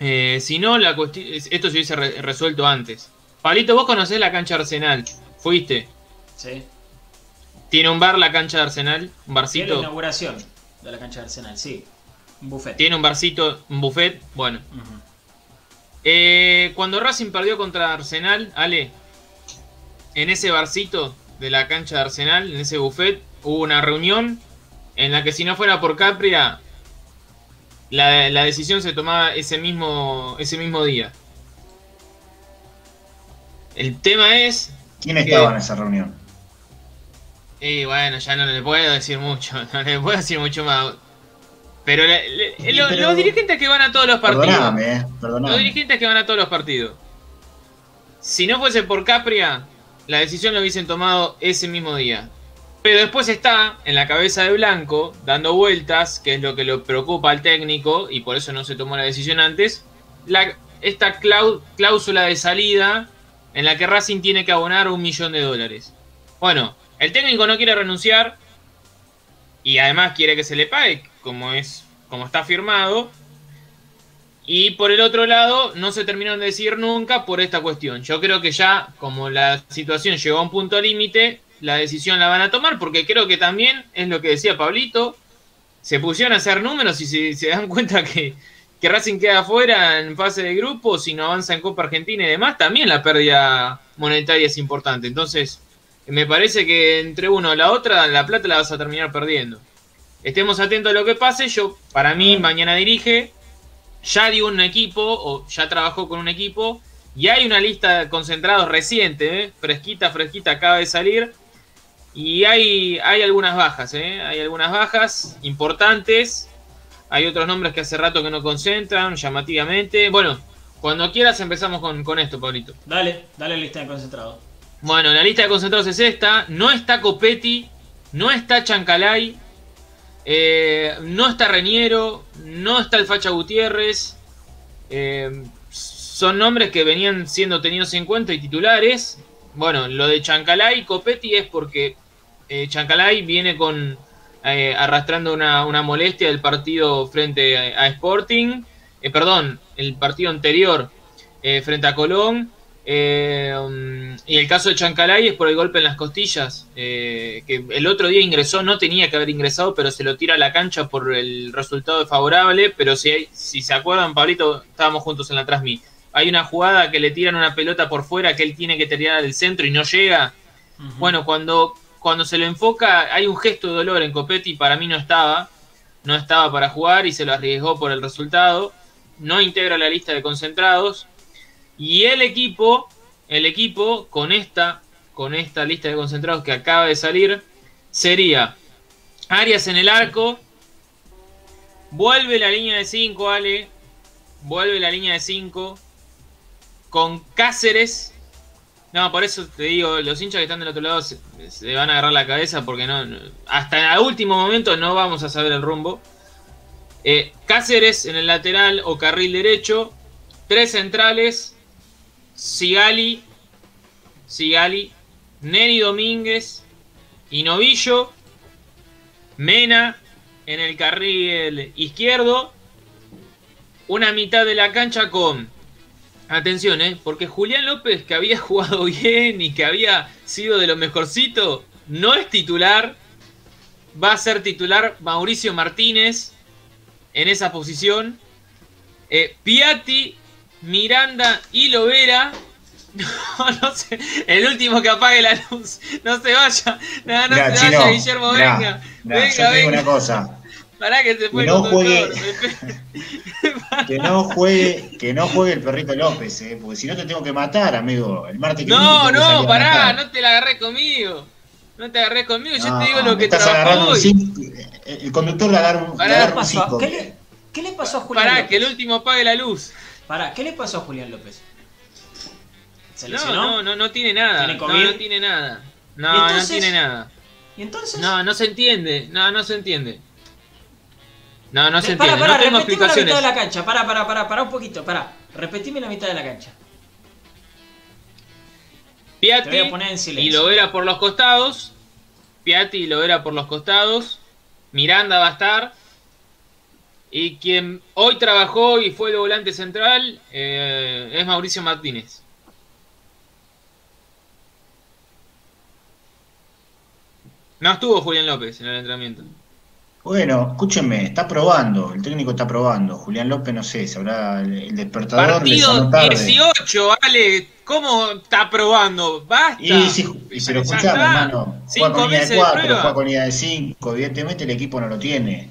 Eh, si no, la cuesti- esto se hubiese re- resuelto antes. Pablito, vos conocés la cancha Arsenal. Fuiste. Sí. Tiene un bar la cancha de Arsenal, un Sí, la barcito. inauguración de la cancha de Arsenal, sí. Un buffet. Tiene un barcito, un buffet. Bueno. Eh, cuando Racing perdió contra Arsenal, Ale, en ese barcito de la cancha de Arsenal, en ese buffet, hubo una reunión en la que si no fuera por Capria, la, la decisión se tomaba ese mismo, ese mismo día. El tema es, ¿Quién que- estaba en esa reunión? Y bueno, ya no le puedo decir mucho, no le puedo decir mucho más. Pero, le- le- Sí, lo- pero- los dirigentes que van a todos los partidos. Perdóname, eh, Los perdóname. dirigentes que van a todos los partidos. Si no fuese por Capria, la decisión la hubiesen tomado ese mismo día. Pero después está en la cabeza de Blanco, dando vueltas, que es lo que lo preocupa al técnico, y por eso no se tomó la decisión antes, la, esta cláusula de salida en la que Racing tiene que abonar un millón de dólares. Bueno, el técnico no quiere renunciar y además quiere que se le pague, como es como está firmado. Y por el otro lado, no se terminaron de decir nunca por esta cuestión. Yo creo que ya, como la situación llegó a un punto límite, la decisión la van a tomar, porque creo que también es lo que decía Pablito. Se pusieron a hacer números y se, se dan cuenta que, que Racing queda afuera en fase de grupo, si no avanza en Copa Argentina y demás, también la pérdida monetaria es importante. Entonces, me parece que entre uno o la otra, la plata la vas a terminar perdiendo. Estemos atentos a lo que pase. Yo, para mí, mañana dirige. Ya dio un equipo, o ya trabajó con un equipo. Y hay una lista de concentrados reciente, ¿eh? fresquita, fresquita, acaba de salir. Y hay, hay algunas bajas, ¿eh? hay algunas bajas importantes. Hay otros nombres que hace rato que no concentran, llamativamente. Bueno, cuando quieras empezamos con, con esto, Pablito. Dale, dale lista de concentrado. Bueno, la lista de concentrados es esta. No está Copetti, no está Chancalay, eh, no está Reñero, no está el Facha Gutiérrez. Eh, son nombres que venían siendo tenidos en cuenta y titulares. Bueno, lo de Chancalay y Copetti es porque eh, Chancalay viene con arrastrando una, una molestia del partido frente a, a Sporting. Perdón, el partido anterior frente a Colón. Eh, um, y el caso de Chancalay es por el golpe en las costillas, eh, que el otro día ingresó, no tenía que haber ingresado, pero se lo tira a la cancha por el resultado favorable. Pero si, hay- si se acuerdan, Pablito, estábamos juntos en la Transmi. Hay una jugada que le tiran una pelota por fuera que él tiene que tirar del centro y no llega. Bueno, cuando, cuando se lo enfoca, hay un gesto de dolor en Copetti, para mí no estaba. No estaba para jugar y se lo arriesgó por el resultado. No integra la lista de concentrados. Y el equipo, el equipo con esta, con esta lista de concentrados que acaba de salir, sería Arias en el arco. Vuelve la línea de 5, Ale. Vuelve la línea de 5. Con Cáceres. No, por eso te digo, los hinchas que están del otro lado se, van a agarrar la cabeza porque no, no- hasta el último momento no vamos a saber el rumbo. Eh, Cáceres en el lateral o carril derecho. Tres centrales. Sigali. Sigali. Neri Domínguez. Y Novillo. Mena en el carril izquierdo. Una mitad de la cancha con. Atención, ¿eh? Porque Julián López, que había jugado bien y que había sido de lo mejorcito, no es titular. Va a ser titular Mauricio Martínez en esa posición. Eh, Piatti, Miranda y Lovera. No, no sé. El último que apague la luz. No se vaya. No, no Mirá, se Chino, vaya, Guillermo. mirá, venga. mirá, venga, yo venga. una cosa. Pará que se fue Que el no conductor. Que no juegue, que no juegue el perrito López, eh, porque si no te tengo que matar, amigo. El martes que No, no, pará, no te la agarré conmigo. No te agarré conmigo, yo te digo lo que estás agarrando un hoy. cinco- El conductor le agarra un, Pará, le ¿Qué le agarra un pasó? ¿Qué le, qué le pasó a Julián Pará, López? que el último apague la luz. Pará, ¿qué le pasó a Julián López? ¿Se No, lesionó? no, no, no tiene nada. ¿Tiene No, COVID? no tiene nada. ¿Y No, no tiene nada. ¿Y entonces? No, no se entiende. No, no se entiende. No, no se Pará, entiende. pará, No tengo repetime la explicaciones. mitad de la cancha. Pará, pará, pará, pará un poquito. Pará. Repetime la mitad de la cancha. Piatti y silencio. Lovera por los costados. Piatti y Lovera por los costados. Miranda va a estar. Y quien hoy trabajó y fue de volante central eh, es Mauricio Martínez. No estuvo Julián López en el entrenamiento. Bueno, escúchenme, está probando, el técnico está probando. Julián López, no sé, sabrá el, el despertador Partido tarde. 18, Ale. ¿Cómo está probando? Basta. Y si, y pero escuchame, hermano, juega con línea meses de de 4, prueba. juega con de 5, evidentemente el equipo no lo tiene.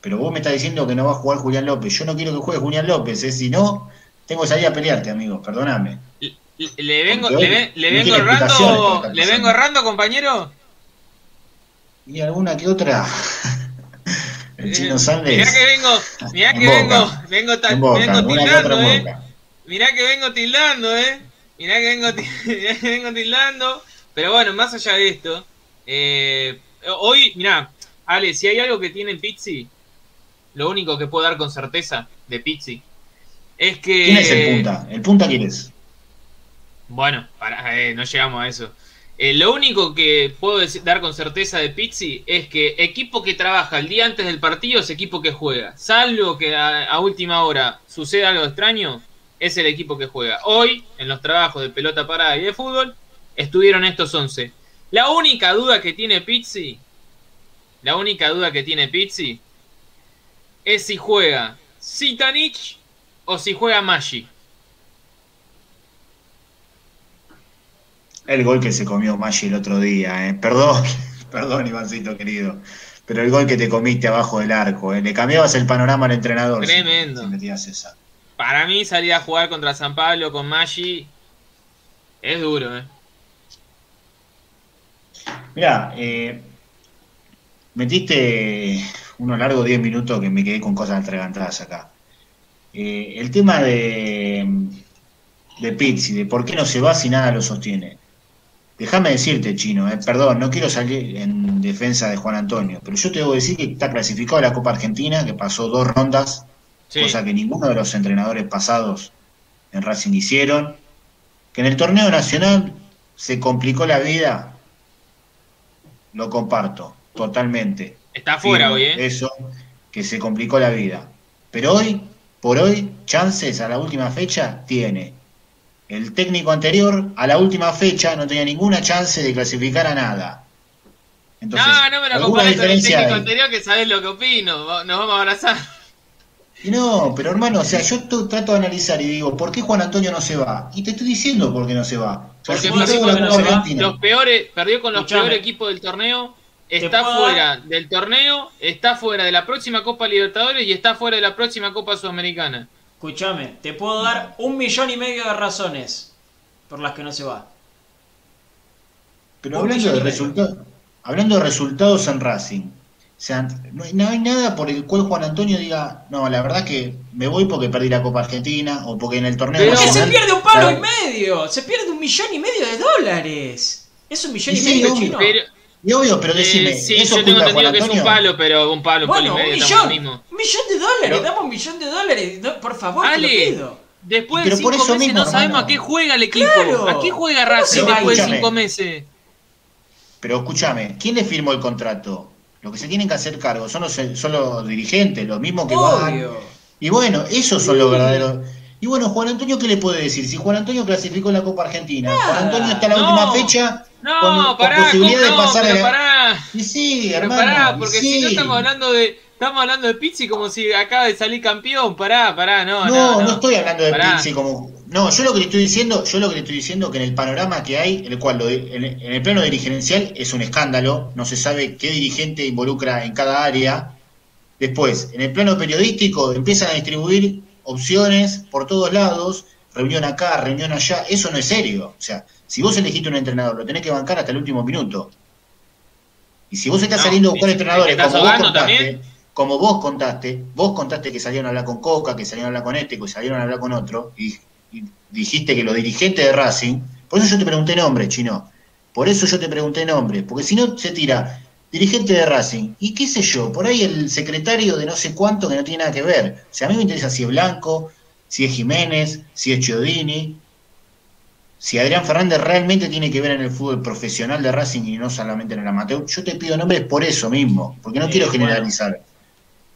Pero vos me estás diciendo que no va a jugar Julián López. Yo no quiero que juegue Julián López, ¿eh? si no, tengo que salir a pelearte, amigo, perdóname. Le- vengo, le, ve- le vengo errando, le vengo errando, compañero. Y alguna que otra. El chino Sandes. Mirá que vengo, mirá que En vengo, vengo, Boca, vengo tildando, eh. Boca. Mirá que vengo tildando, eh. Mirá que vengo, mirá que vengo tildando. Pero bueno, más allá de esto, eh, hoy, mirá, Ale, si hay algo que tiene Pizzi, lo único que puedo dar con certeza de Pizzi es que. ¿Quién es el punta? ¿El punta quién es? Bueno, para, eh, no llegamos a eso. Eh, lo único que puedo decir- dar con certeza de Pizzi es que equipo que trabaja el día antes del partido es equipo que juega. Salvo que a, a última hora suceda algo extraño, es el equipo que juega. Hoy, en los trabajos de pelota parada y de fútbol, estuvieron estos 11. La única duda que tiene Pizzi, la única duda que tiene Pizzi, es si juega Sitanich o si juega Maggi. El gol que se comió Maggi el otro día, eh. Perdón, perdón, Ivancito querido. Pero el gol que te comiste abajo del arco, eh. Le cambiabas el panorama al entrenador. Tremendo. Si metías esa. Para mí salir a jugar contra San Pablo con Maggi es duro, ¿eh? Mirá, eh, metiste uno largo 10 minutos que me quedé con cosas atragantadas acá. Eh, el tema de, de Pizzi, de por qué no se va si nada lo sostiene. Déjame decirte, Chino, eh, perdón, no quiero salir en defensa de Juan Antonio, pero yo te debo decir que está clasificado a la Copa Argentina, que pasó dos rondas, Sí. cosa que ninguno de los entrenadores pasados en Racing hicieron, que en el torneo nacional se complicó la vida, lo comparto totalmente. Está afuera hoy, ¿eh? Eso, que se complicó la vida. Pero hoy, por hoy, chances a la última fecha tiene. El técnico anterior a la última fecha no tenía ninguna chance de clasificar a nada. Entonces, no, no me lo ¿alguna compares con el diferencia técnico hay? anterior que sabes lo que opino. Nos vamos a abrazar. Y no, pero hermano, o sea, yo trato de analizar y digo, ¿por qué Juan Antonio no se va? Y te estoy diciendo por qué no se va. Porque puedo decir perdió Clasificó a por la qué no Copa se va? Argentina. Los peores, perdió con los Escuchame. peores equipos del torneo. ¿Te Está fuera del torneo, está fuera de la próxima Copa Libertadores y está fuera de la próxima Copa Sudamericana. Escúchame, te puedo dar un millón y medio de razones por las que no se va. Pero hablando de, resultados hablando de resultados en Racing, o sea, no hay, no hay nada por el cual Juan Antonio diga, no, la verdad que me voy porque perdí la Copa Argentina o porque en el torneo Pero- Porque se nacional- pierde un palo Claro. y medio, se pierde un millón y medio de dólares. Es un millón y, Y sí, medio chino. Pero, Y obvio, pero decime, eh, sí, ¿eso yo tengo entendido que es un palo, pero un palo, un bueno, palo y un medio, estamos millón, mismo. un millón de dólares, Pero- damos un millón de dólares, no, por favor, te lo Ale, pido. después de por cinco eso meses mismo, no sabemos a qué juega el equipo. Claro. ¿A qué juega Racing Pero después de cinco meses? Pero escúchame, ¿quién le firmó el contrato? Lo que se tienen que hacer cargo son los, son los dirigentes, los mismos que van. Obvio. Y bueno, esos son los verdaderos. Y bueno, Juan Antonio, ¿qué le puede decir? Si Juan Antonio clasificó en la Copa Argentina, Juan Antonio está en la No. última fecha No, con, con pará, posibilidad de no, pasar a pero la- pará. Y sí, hermano. pará, porque sí. si no estamos hablando de estamos hablando de Pizzi como si acaba de salir campeón. Pará, pará, no, No, no. no, estoy hablando de Pará. Pizzi como. No, yo lo que le estoy diciendo, yo lo que le estoy diciendo que en el panorama que hay, el cual lo de- en, en el plano dirigencial es un escándalo, no se sabe qué dirigente involucra en cada área. Después, en el plano periodístico, empiezan a distribuir opciones por todos lados, reunión acá, reunión allá, eso no es serio. O sea, si vos elegiste un entrenador, lo tenés que bancar hasta el último minuto. Y si vos estás No, saliendo a buscar ¿y- entrenadores como vos contaste, también? como vos contaste, vos contaste que salieron a hablar con Coca, que salieron a hablar con este, que salieron a hablar con otro, y, y dijiste que los dirigentes de Racing, por eso yo te pregunté nombre, chino, por eso yo te pregunté nombre, porque si no se tira dirigente de Racing, y qué sé yo, por ahí el secretario de no sé cuánto que no tiene nada que ver. O sea, a mí me interesa si es Blanco, si es Jiménez, si es Chiodini, si Adrián Fernández realmente tiene que ver en el fútbol profesional de Racing y no solamente en el amateur, yo te pido nombres por eso mismo, porque no Eh, quiero bueno. generalizar.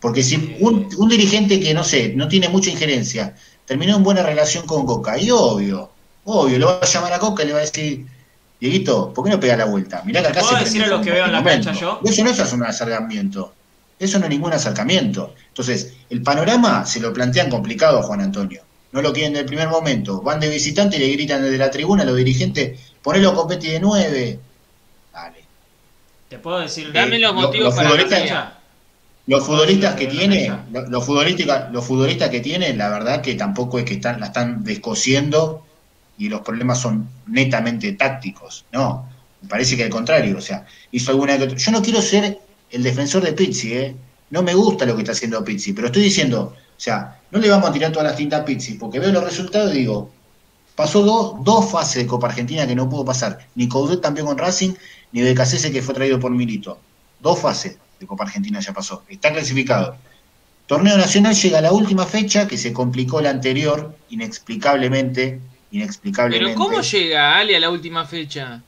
Porque si un, un dirigente que, no sé, no tiene mucha injerencia, terminó en buena relación con Coca, y obvio, obvio, lo va a llamar a Coca y le va a decir, Dieguito, ¿por qué no pega la vuelta? Mirá que acá ¿Puedo se decir a los que veo en la cancha yo? Eso no es un acercamiento. Eso no es ningún acercamiento. Entonces, el panorama se lo plantean complicado Juan Antonio. No lo quieren del primer momento. Van de visitante y le gritan desde la tribuna a los dirigentes, ponelo a competir de nueve. Dale. Te puedo decir Dame los lo- motivos los para futbolistas- que cancha. Los futbolistas que tiene, los futbolistas, los futbolistas que tiene, la verdad que tampoco es que están, la están descosiendo y los problemas son netamente tácticos. No. Me parece que al contrario, o sea, hizo alguna que otra- Yo no quiero ser el defensor de Pizzi, ¿eh? No me gusta lo que está haciendo Pizzi, pero estoy diciendo, o sea, no le vamos a tirar todas las tintas a Pizzi, porque veo los resultados y digo, pasó dos, dos fases de Copa Argentina que no pudo pasar. Ni Coudet campeón con Racing, ni Becasese que fue traído por Milito. Dos fases de Copa Argentina ya pasó. Está clasificado. Torneo Nacional llega a la última fecha, que se complicó la anterior, inexplicablemente. Inexplicablemente. Pero ¿cómo llega Ale a la última fecha?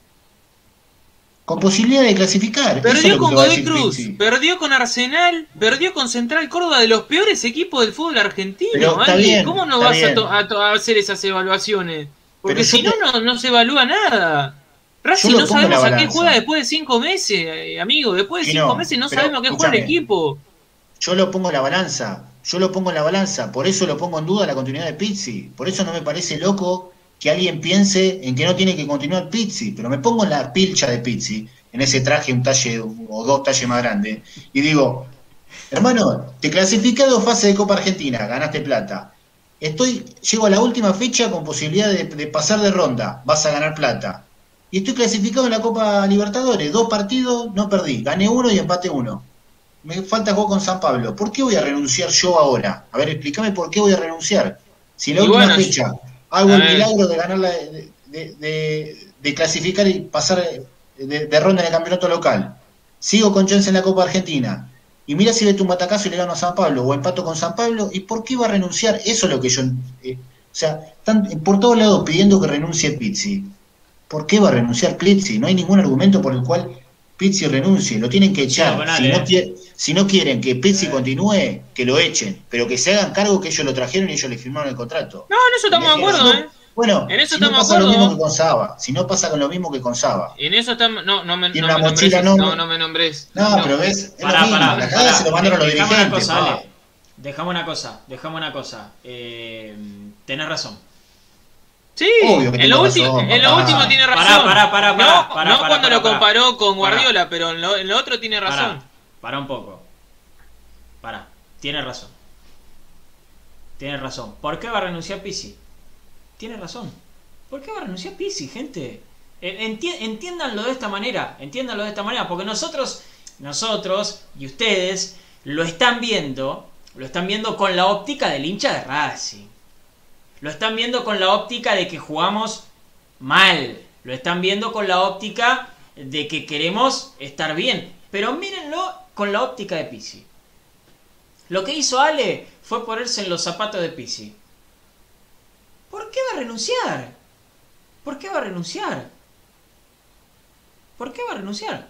Con posibilidad de clasificar. Perdió con Godoy Cruz, perdió con Arsenal, perdió con Central Córdoba, de los peores equipos del fútbol argentino. Pero Ale. bien, ¿Cómo no vas a, hacer esas evaluaciones? Porque si no, te- no, no se evalúa nada. Racing no sabemos a qué juega después de cinco meses, eh, amigo. Después de Que cinco no, meses no sabemos a qué juega el equipo. Yo lo pongo en la balanza. Yo lo pongo en la balanza. Por eso lo pongo en duda la continuidad de Pizzi. Por eso no me parece loco que alguien piense en que no tiene que continuar Pizzi. Pero me pongo en la pilcha de Pizzi, en ese traje un talle o dos talles más grande, y digo, hermano, te dos fases de Copa Argentina, ganaste plata. Estoy, llego a la última fecha con posibilidad de, de pasar de ronda, vas a ganar plata. Y estoy clasificado en la Copa Libertadores, dos partidos, no perdí, gané uno y empate uno. Me falta juego con San Pablo. ¿Por qué voy a renunciar yo ahora? A ver, explícame por qué voy a renunciar. Si en la Y última bueno, fecha hago el ver. milagro de ganar la, de, de- de- de clasificar y pasar de, ronda en el campeonato local, sigo con chance en la Copa Argentina, y mira si meto un batacazo y le gano a San Pablo, o empato con San Pablo, ¿y por qué va a renunciar? Eso es lo que yo... eh, o sea, están por todos lados pidiendo que renuncie Pizzi. ¿Por qué va a renunciar Pizzi? No hay ningún argumento por el cual Pizzi renuncie, lo tienen que echar. Banal, si, no eh. Si no quieren que Pizzi continúe, que lo echen, pero que se hagan cargo que ellos lo trajeron y ellos le firmaron el contrato. No, en eso estamos de acuerdo, ¿eh? Bueno, En eso si no estamos de pasa lo acuerdo. mismo que con Saba, si no pasa con lo mismo que con Saba. En eso estamos. No, no me, Tiene no una me mochila nombres. No, no me nombres. No, pero ves, es lo Pará, mismo, pará, la pará. se lo mandaron los dirigentes. una cosa. Dejame una cosa, dejame una cosa. Eh, tenés razón. Sí, Obvio que en lo, tengo último, razón, en lo último tiene Pará, razón. pará, pará, no, pará, pará, no pará, cuando pará, lo pará. comparó con Pará. Guardiola, pero en lo, en lo otro tiene razón. Pará un poco. Pará, tiene razón. Tiene razón. ¿Por qué va a renunciar Pisi? Tiene razón. ¿Por qué va a renunciar Pisi, gente? Eh, enti- entiéndanlo de esta manera. Entiéndanlo de esta manera. Porque nosotros, nosotros y ustedes lo están viendo. Lo están viendo con la óptica del hincha de Racing. Lo están viendo con la óptica de que jugamos mal. Lo están viendo con la óptica de que queremos estar bien. Pero mírenlo con la óptica de Pisi. Lo que hizo Ale fue ponerse en los zapatos de Pisi. ¿Por qué va a renunciar? ¿Por qué va a renunciar? ¿Por qué va a renunciar?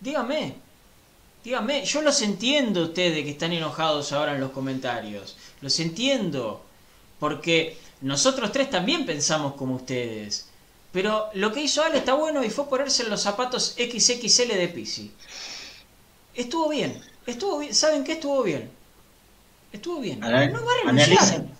Dígame. Dígame, yo los entiendo ustedes que están enojados ahora en los comentarios. Los entiendo. Porque nosotros tres también pensamos como ustedes. Pero lo que hizo Ale está bueno y fue ponerse en los zapatos XXL de Pisi. Estuvo bien. Estuvo bien. ¿Saben qué? Estuvo bien. Estuvo bien. Anal- No va a renunciar. analicen-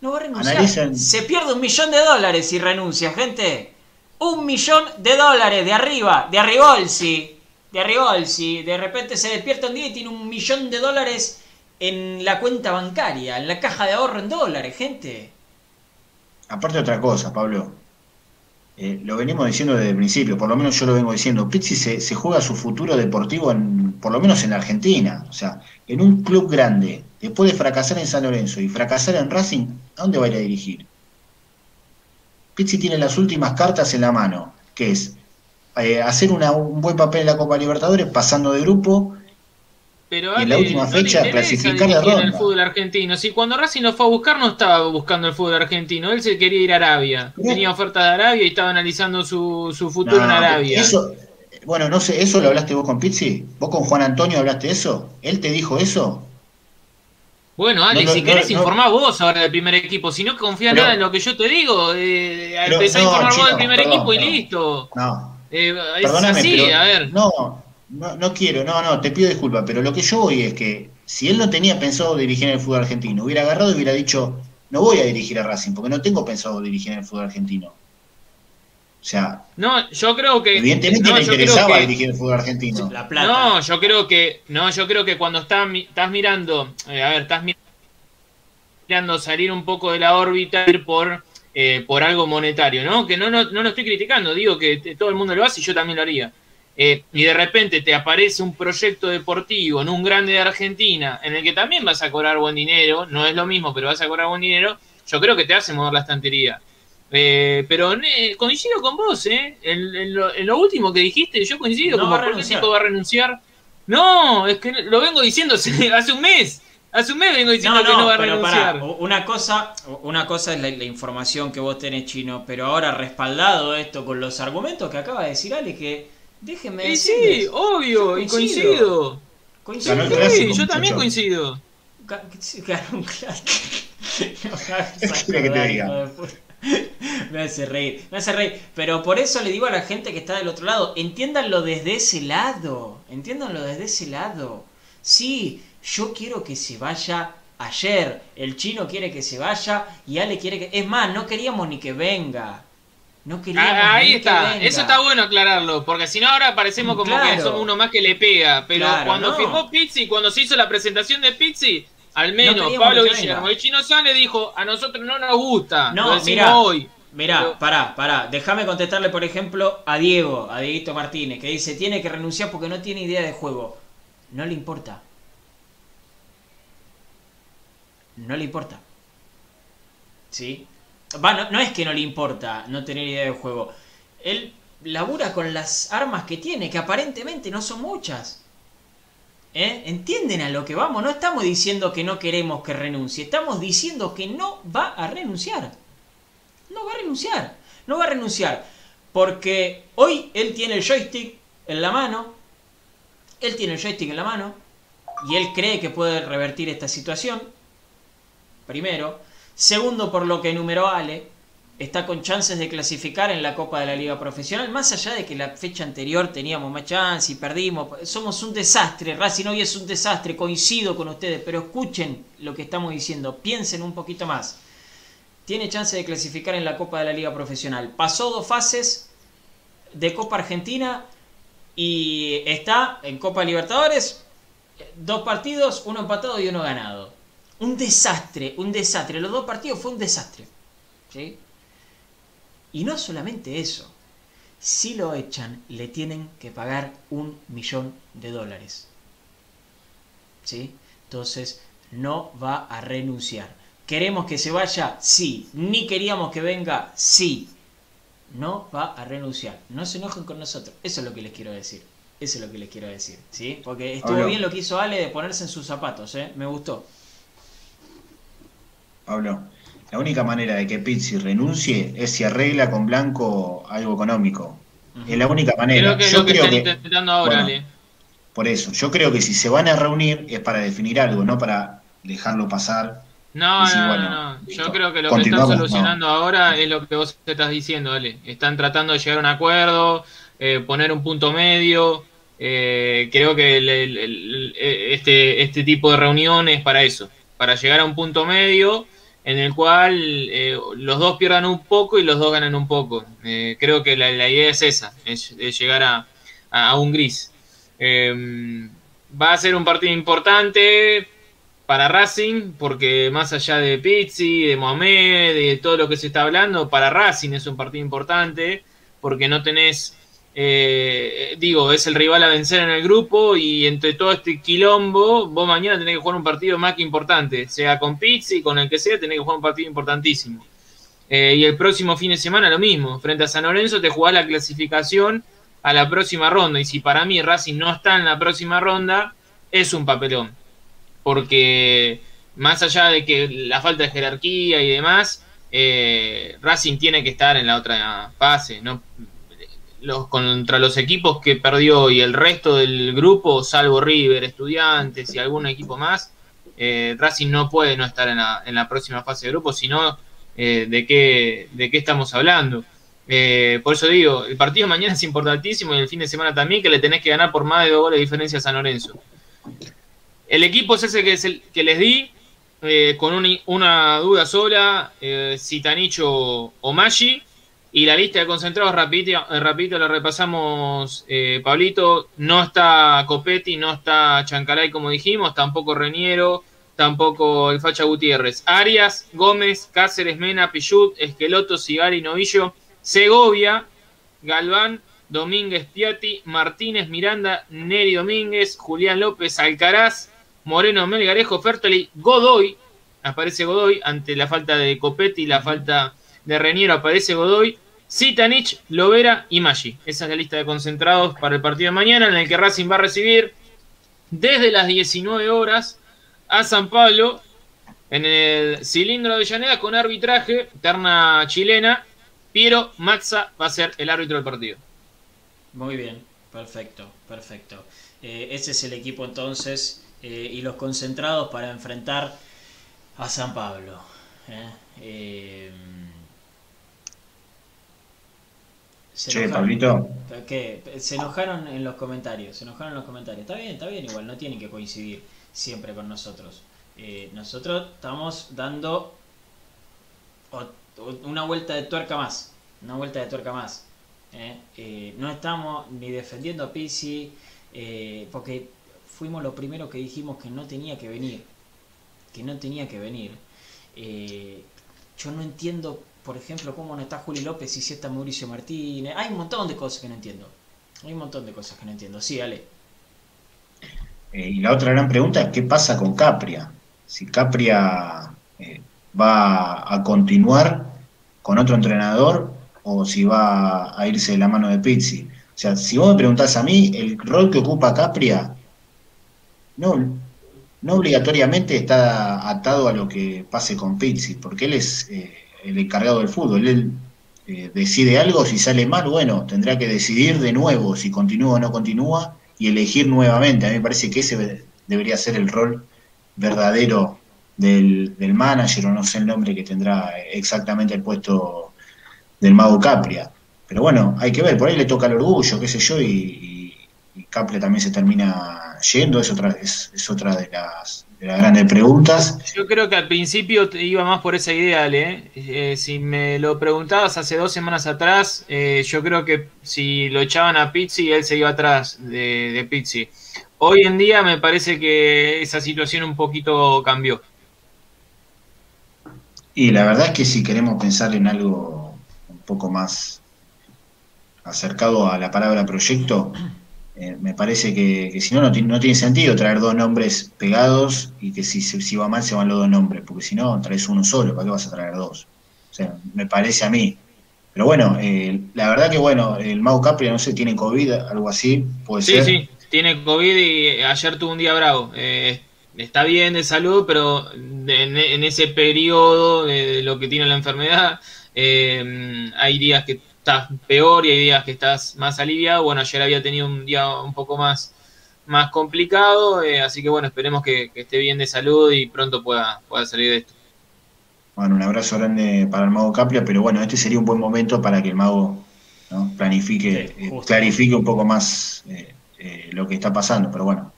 No va a renunciar. analicen- Se pierde un millón de dólares si renuncia, gente. Un millón de dólares de arriba, de Arribolsi. De Arribolsi. De repente se despierta un día y tiene un millón de dólares en la cuenta bancaria, en la caja de ahorro en dólares, gente. Aparte otra cosa, Pablo. Eh, lo venimos diciendo desde el principio, por lo menos yo lo vengo diciendo. Pizzi se, se juega su futuro deportivo, en, por lo menos en la Argentina. O sea, en un club grande, después de fracasar en San Lorenzo y fracasar en Racing, ¿a dónde va a ir a dirigir? Pizzi tiene las últimas cartas en la mano, que es eh, hacer un buen papel en la Copa Libertadores, pasando de grupo. Pero Y en la última no fecha, clasificar dirigir en el ronda. fútbol argentino. Si cuando Racing lo fue a buscar no estaba buscando el fútbol argentino, él se quería ir a Arabia. Pero- Tenía oferta de Arabia y estaba analizando su, su futuro en No, Arabia. Eso, bueno, no sé, ¿eso lo hablaste vos con Pizzi? ¿Vos con Juan Antonio hablaste eso? ¿Él te dijo eso? Bueno, Ale, No, si querés informar vos ahora del primer equipo. Si no confías nada en lo que yo te digo, eh, empezá a informar vos chino, del primer perdón, equipo y listo. No, Eh, es perdóname, así, pero a ver. no, no, no quiero, no, no, te pido disculpas, pero lo que yo voy es que si él no tenía pensado dirigir en el fútbol argentino, hubiera agarrado y hubiera dicho, no voy a dirigir a Racing, porque no tengo pensado dirigir en el fútbol argentino. O sea, No, yo creo que. evidentemente no, le yo creo interesaba que- dirigir el fútbol argentino. La plata. No, yo creo que no, yo creo que cuando estás, mi- estás mirando, eh, a ver, estás mi- mirando salir un poco de la órbita ir por eh, por algo monetario, ¿no? Que no, no, no, lo estoy criticando, digo que todo el mundo lo hace y yo también lo haría. Eh, y de repente te aparece un proyecto deportivo en un grande de Argentina en el que también vas a cobrar buen dinero, no es lo mismo, pero vas a cobrar buen dinero, yo creo que te hace mover la estantería. Eh, pero coincido con vos, ¿eh? En, lo, último que dijiste, yo coincido, por qué tipo va a renunciar. No, es que lo vengo diciendo hace un mes. Hace un mes vengo diciendo que no va a renunciar. una cosa, una cosa es la, información que vos tenés, Chino, pero ahora respaldado esto con los argumentos que acaba de decir Ale, que déjenme Sí, obvio, y coincido. Coincido. Sí, yo también coincido. me hace reír, me hace reír. Pero por eso le digo a la gente que está del otro lado, entiéndanlo desde ese lado, entiéndanlo desde ese lado. Sí, yo quiero que se vaya ayer, el chino quiere que se vaya y Ale quiere que... Es más, no queríamos ni que venga. No ah, Ahí está, eso está bueno aclararlo, porque si no ahora parecemos como que somos uno más que le pega. Pero cuando firmó Pizzi, cuando se hizo la presentación de Pizzi, al menos Pablo Guillermo, el chino dijo, a nosotros no nos gusta, no, lo mira, hoy. Mirá, pará, pará. Déjame contestarle, por ejemplo, a Diego, a Dieguito Martínez, que dice, tiene que renunciar porque no tiene idea de juego. No le importa. no le importa. ¿Sí? No, es que no le importa no tener idea de juego. Él labura con las armas que tiene, que aparentemente no son muchas. ¿Eh? ¿Entienden a lo que vamos? No estamos diciendo que no queremos que renuncie, estamos diciendo que no va a renunciar. No va a renunciar. No va a renunciar. Porque hoy él tiene el joystick en la mano. Él tiene el joystick en la mano. Y él cree que puede revertir esta situación primero. Segundo, por lo que enumeró Ale, está con chances de clasificar en la Copa de la Liga Profesional, más allá de que la fecha anterior teníamos más chance y perdimos. Somos un desastre, Racing hoy es un desastre, coincido con ustedes, pero escuchen lo que estamos diciendo, piensen un poquito más. Tiene chance de clasificar en la Copa de la Liga Profesional. Pasó dos fases de Copa Argentina y está en Copa Libertadores, dos partidos, uno empatado y uno ganado. Un desastre, un desastre. Los dos partidos fue un desastre. ¿sí? Y no solamente eso. Si lo echan, le tienen que pagar un millón de dólares. ¿Sí? Entonces, no va a renunciar. ¿Queremos que se vaya? Sí. ¿Ni queríamos que venga? Sí. No va a renunciar. No se enojen con nosotros. Eso es lo que les quiero decir. Eso es lo que les quiero decir. ¿Sí? Porque estuvo bien lo que hizo Ale de ponerse en sus zapatos. ¿eh? Me gustó. Pablo, la única manera de que Pizzi renuncie es si arregla con Blanco algo económico. Es la única manera. Creo que yo creo que, ahora, Por eso, yo creo que si se van a reunir es para definir algo, no para dejarlo pasar. No, no, no, Yo creo que lo que están solucionando ahora es lo que vos estás diciendo, Ale. Están tratando de llegar a un acuerdo, eh, poner un punto medio. Eh, creo que este, este tipo de reuniones para eso, para llegar a un punto medio en el cual eh, los dos pierdan un poco y los dos ganan un poco. Eh, creo que la, idea es esa, es, llegar a, un gris. Em, va a ser un partido importante para Racing, porque más allá de Pizzi, de Mohamed, de todo lo que se está hablando, para Racing es un partido importante, porque no tenés eh, digo, es el rival a vencer en el grupo y entre todo este quilombo, vos mañana tenés que jugar un partido más que importante, sea con Pizzi, con el que sea, tenés que jugar un partido importantísimo. Eh, y el próximo fin de semana lo mismo, frente a San Lorenzo te jugás la clasificación a la próxima ronda y si para mí Racing no está en la próxima ronda, es un papelón. Porque más allá de que la falta de jerarquía y demás, eh, Racing tiene que estar en la otra fase. No, los, contra los equipos que perdió y el resto del grupo, salvo River, Estudiantes y algún equipo más, eh, Racing no puede no estar en la, próxima fase de grupo, sino eh, de, qué, de qué estamos hablando. Eh, por eso digo, el partido mañana es importantísimo y el fin de semana también, que le tenés que ganar por más de dos goles de diferencia a San Lorenzo. El equipo es ese que, es el, que les di, con una duda sola, Citanicho o Maggi y la lista de concentrados, rapidito, eh, la repasamos, eh, Pablito. No está Copetti, no está Chancalay, como dijimos, tampoco Reniero, tampoco el Facha Gutiérrez. Arias, Gómez, Cáceres, Mena, Pichut, Esqueloto, Cigari, Novillo, Segovia, Galván, Domínguez, Piatti, Martínez, Miranda, Neri Domínguez, Julián López, Alcaraz, Moreno, Melgarejo, Fertoli, Godoy, aparece Godoy, ante la falta de Copetti la falta de Reniero, aparece Godoy, Zitanich, Lovera y Maggi. Esa es la lista de concentrados para el partido de mañana, en el que Racing va a recibir desde las 19 horas a San Pablo en el cilindro de Llaneda con arbitraje, terna chilena. Piero Matza va a ser el árbitro del partido. Muy bien, perfecto, perfecto. Eh, ese es el equipo entonces eh, y los concentrados para enfrentar a San Pablo. ¿eh? Che, Pablito. ¿Qué? Se enojaron en los comentarios, se enojaron en los comentarios. Está bien, está bien, igual, no tienen que coincidir siempre con nosotros. nosotros estamos dando una vuelta de tuerca más, una vuelta de tuerca más. ¿eh? Eh, no estamos ni defendiendo a eh, porque fuimos los primeros que dijimos que no tenía que venir, que no tenía que venir. yo no entiendo, por ejemplo, cómo no está Juli López y si está Mauricio Martínez. Hay un montón de cosas que no entiendo. Hay un montón de cosas que no entiendo. Sí, Ale. y la otra gran pregunta es qué pasa con Capria. Si Capria va a continuar con otro entrenador o si va a irse de la mano de Pizzi. O sea, si vos me preguntás a mí, el rol que ocupa Capria no, no obligatoriamente está atado a lo que pase con Pizzi, porque él es eh, el encargado del fútbol. Él eh, decide algo, si sale mal, bueno, tendrá que decidir de nuevo si continúa o no continúa y elegir nuevamente. A mí me parece que ese debería ser el rol verdadero del, del manager, o no sé el nombre que tendrá exactamente el puesto del mago Capria. Pero bueno, hay que ver, por ahí le toca el orgullo, qué sé yo, y, Capria también se termina yendo, es otra, es, otra de las, grandes preguntas. Yo creo que al principio iba más por esa idea, Ale. Eh, si me lo preguntabas hace dos semanas atrás, eh, yo creo que si lo echaban a Pizzi, él se iba atrás de, de Pizzi. Hoy en día me parece que esa situación un poquito cambió. Y la verdad es que si queremos pensar en algo poco más acercado a la palabra proyecto, eh, me parece que, si no, no, tiene sentido traer dos nombres pegados y que si, si va mal se van los dos nombres, porque si no, traes uno solo, ¿para qué vas a traer dos? O sea, me parece a mí. Pero bueno, eh, la verdad que bueno, el Mau Capri, no sé, tiene COVID, algo así, puede ser. Sí, sí, tiene COVID y ayer tuvo un día bravo. Eh, está bien de salud, pero en, ese periodo de lo que tiene la enfermedad, eh, hay días que estás peor y hay días que estás más aliviado. Bueno, ayer había tenido un día un poco más, más complicado, eh, así que bueno, esperemos que, esté bien de salud y pronto pueda, pueda salir de esto. Bueno, un abrazo grande para el mago Capria, pero bueno, este sería un buen momento para que el mago planifique, eh, clarifique un poco más lo que está pasando, pero bueno,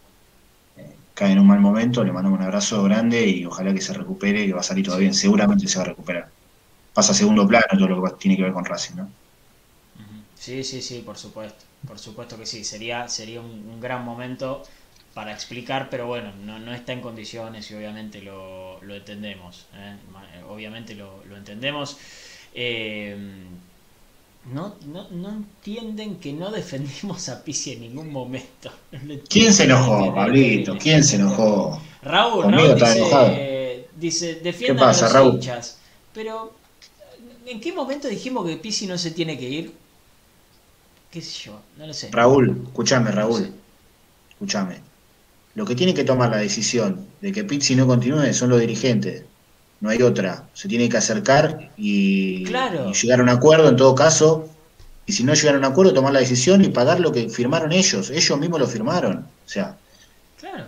cae en un mal momento, le mandamos un abrazo grande y ojalá que se recupere, que va a salir todo bien, seguramente se va a recuperar pasa a segundo plano todo lo que tiene que ver con Racing, ¿no? Sí, sí, sí, por supuesto, por supuesto que sí, sería, sería un, gran momento para explicar, pero bueno, no, no, está en condiciones y obviamente lo, lo entendemos, ¿eh? obviamente lo, lo entendemos. Eh, no, no, no entienden que no defendimos a Pisi en ningún momento. ¿Quién se enojó, Pablito? ¿Quién se enojó? Raúl, Raúl dice, dice, defiendan a los Raúl? hinchas. Pero ¿En qué momento dijimos que Pisi no se tiene que ir? ¿Qué sé yo? No lo sé. Raúl, escúchame, Raúl. Escúchame. Lo que tiene que tomar la decisión de que Pizzi no continúe son los dirigentes. No hay otra. Se tiene que acercar y, llegar a un acuerdo en todo caso. Y si no llegan a un acuerdo, tomar la decisión y pagar lo que firmaron ellos. Ellos mismos lo firmaron. O sea. Claro.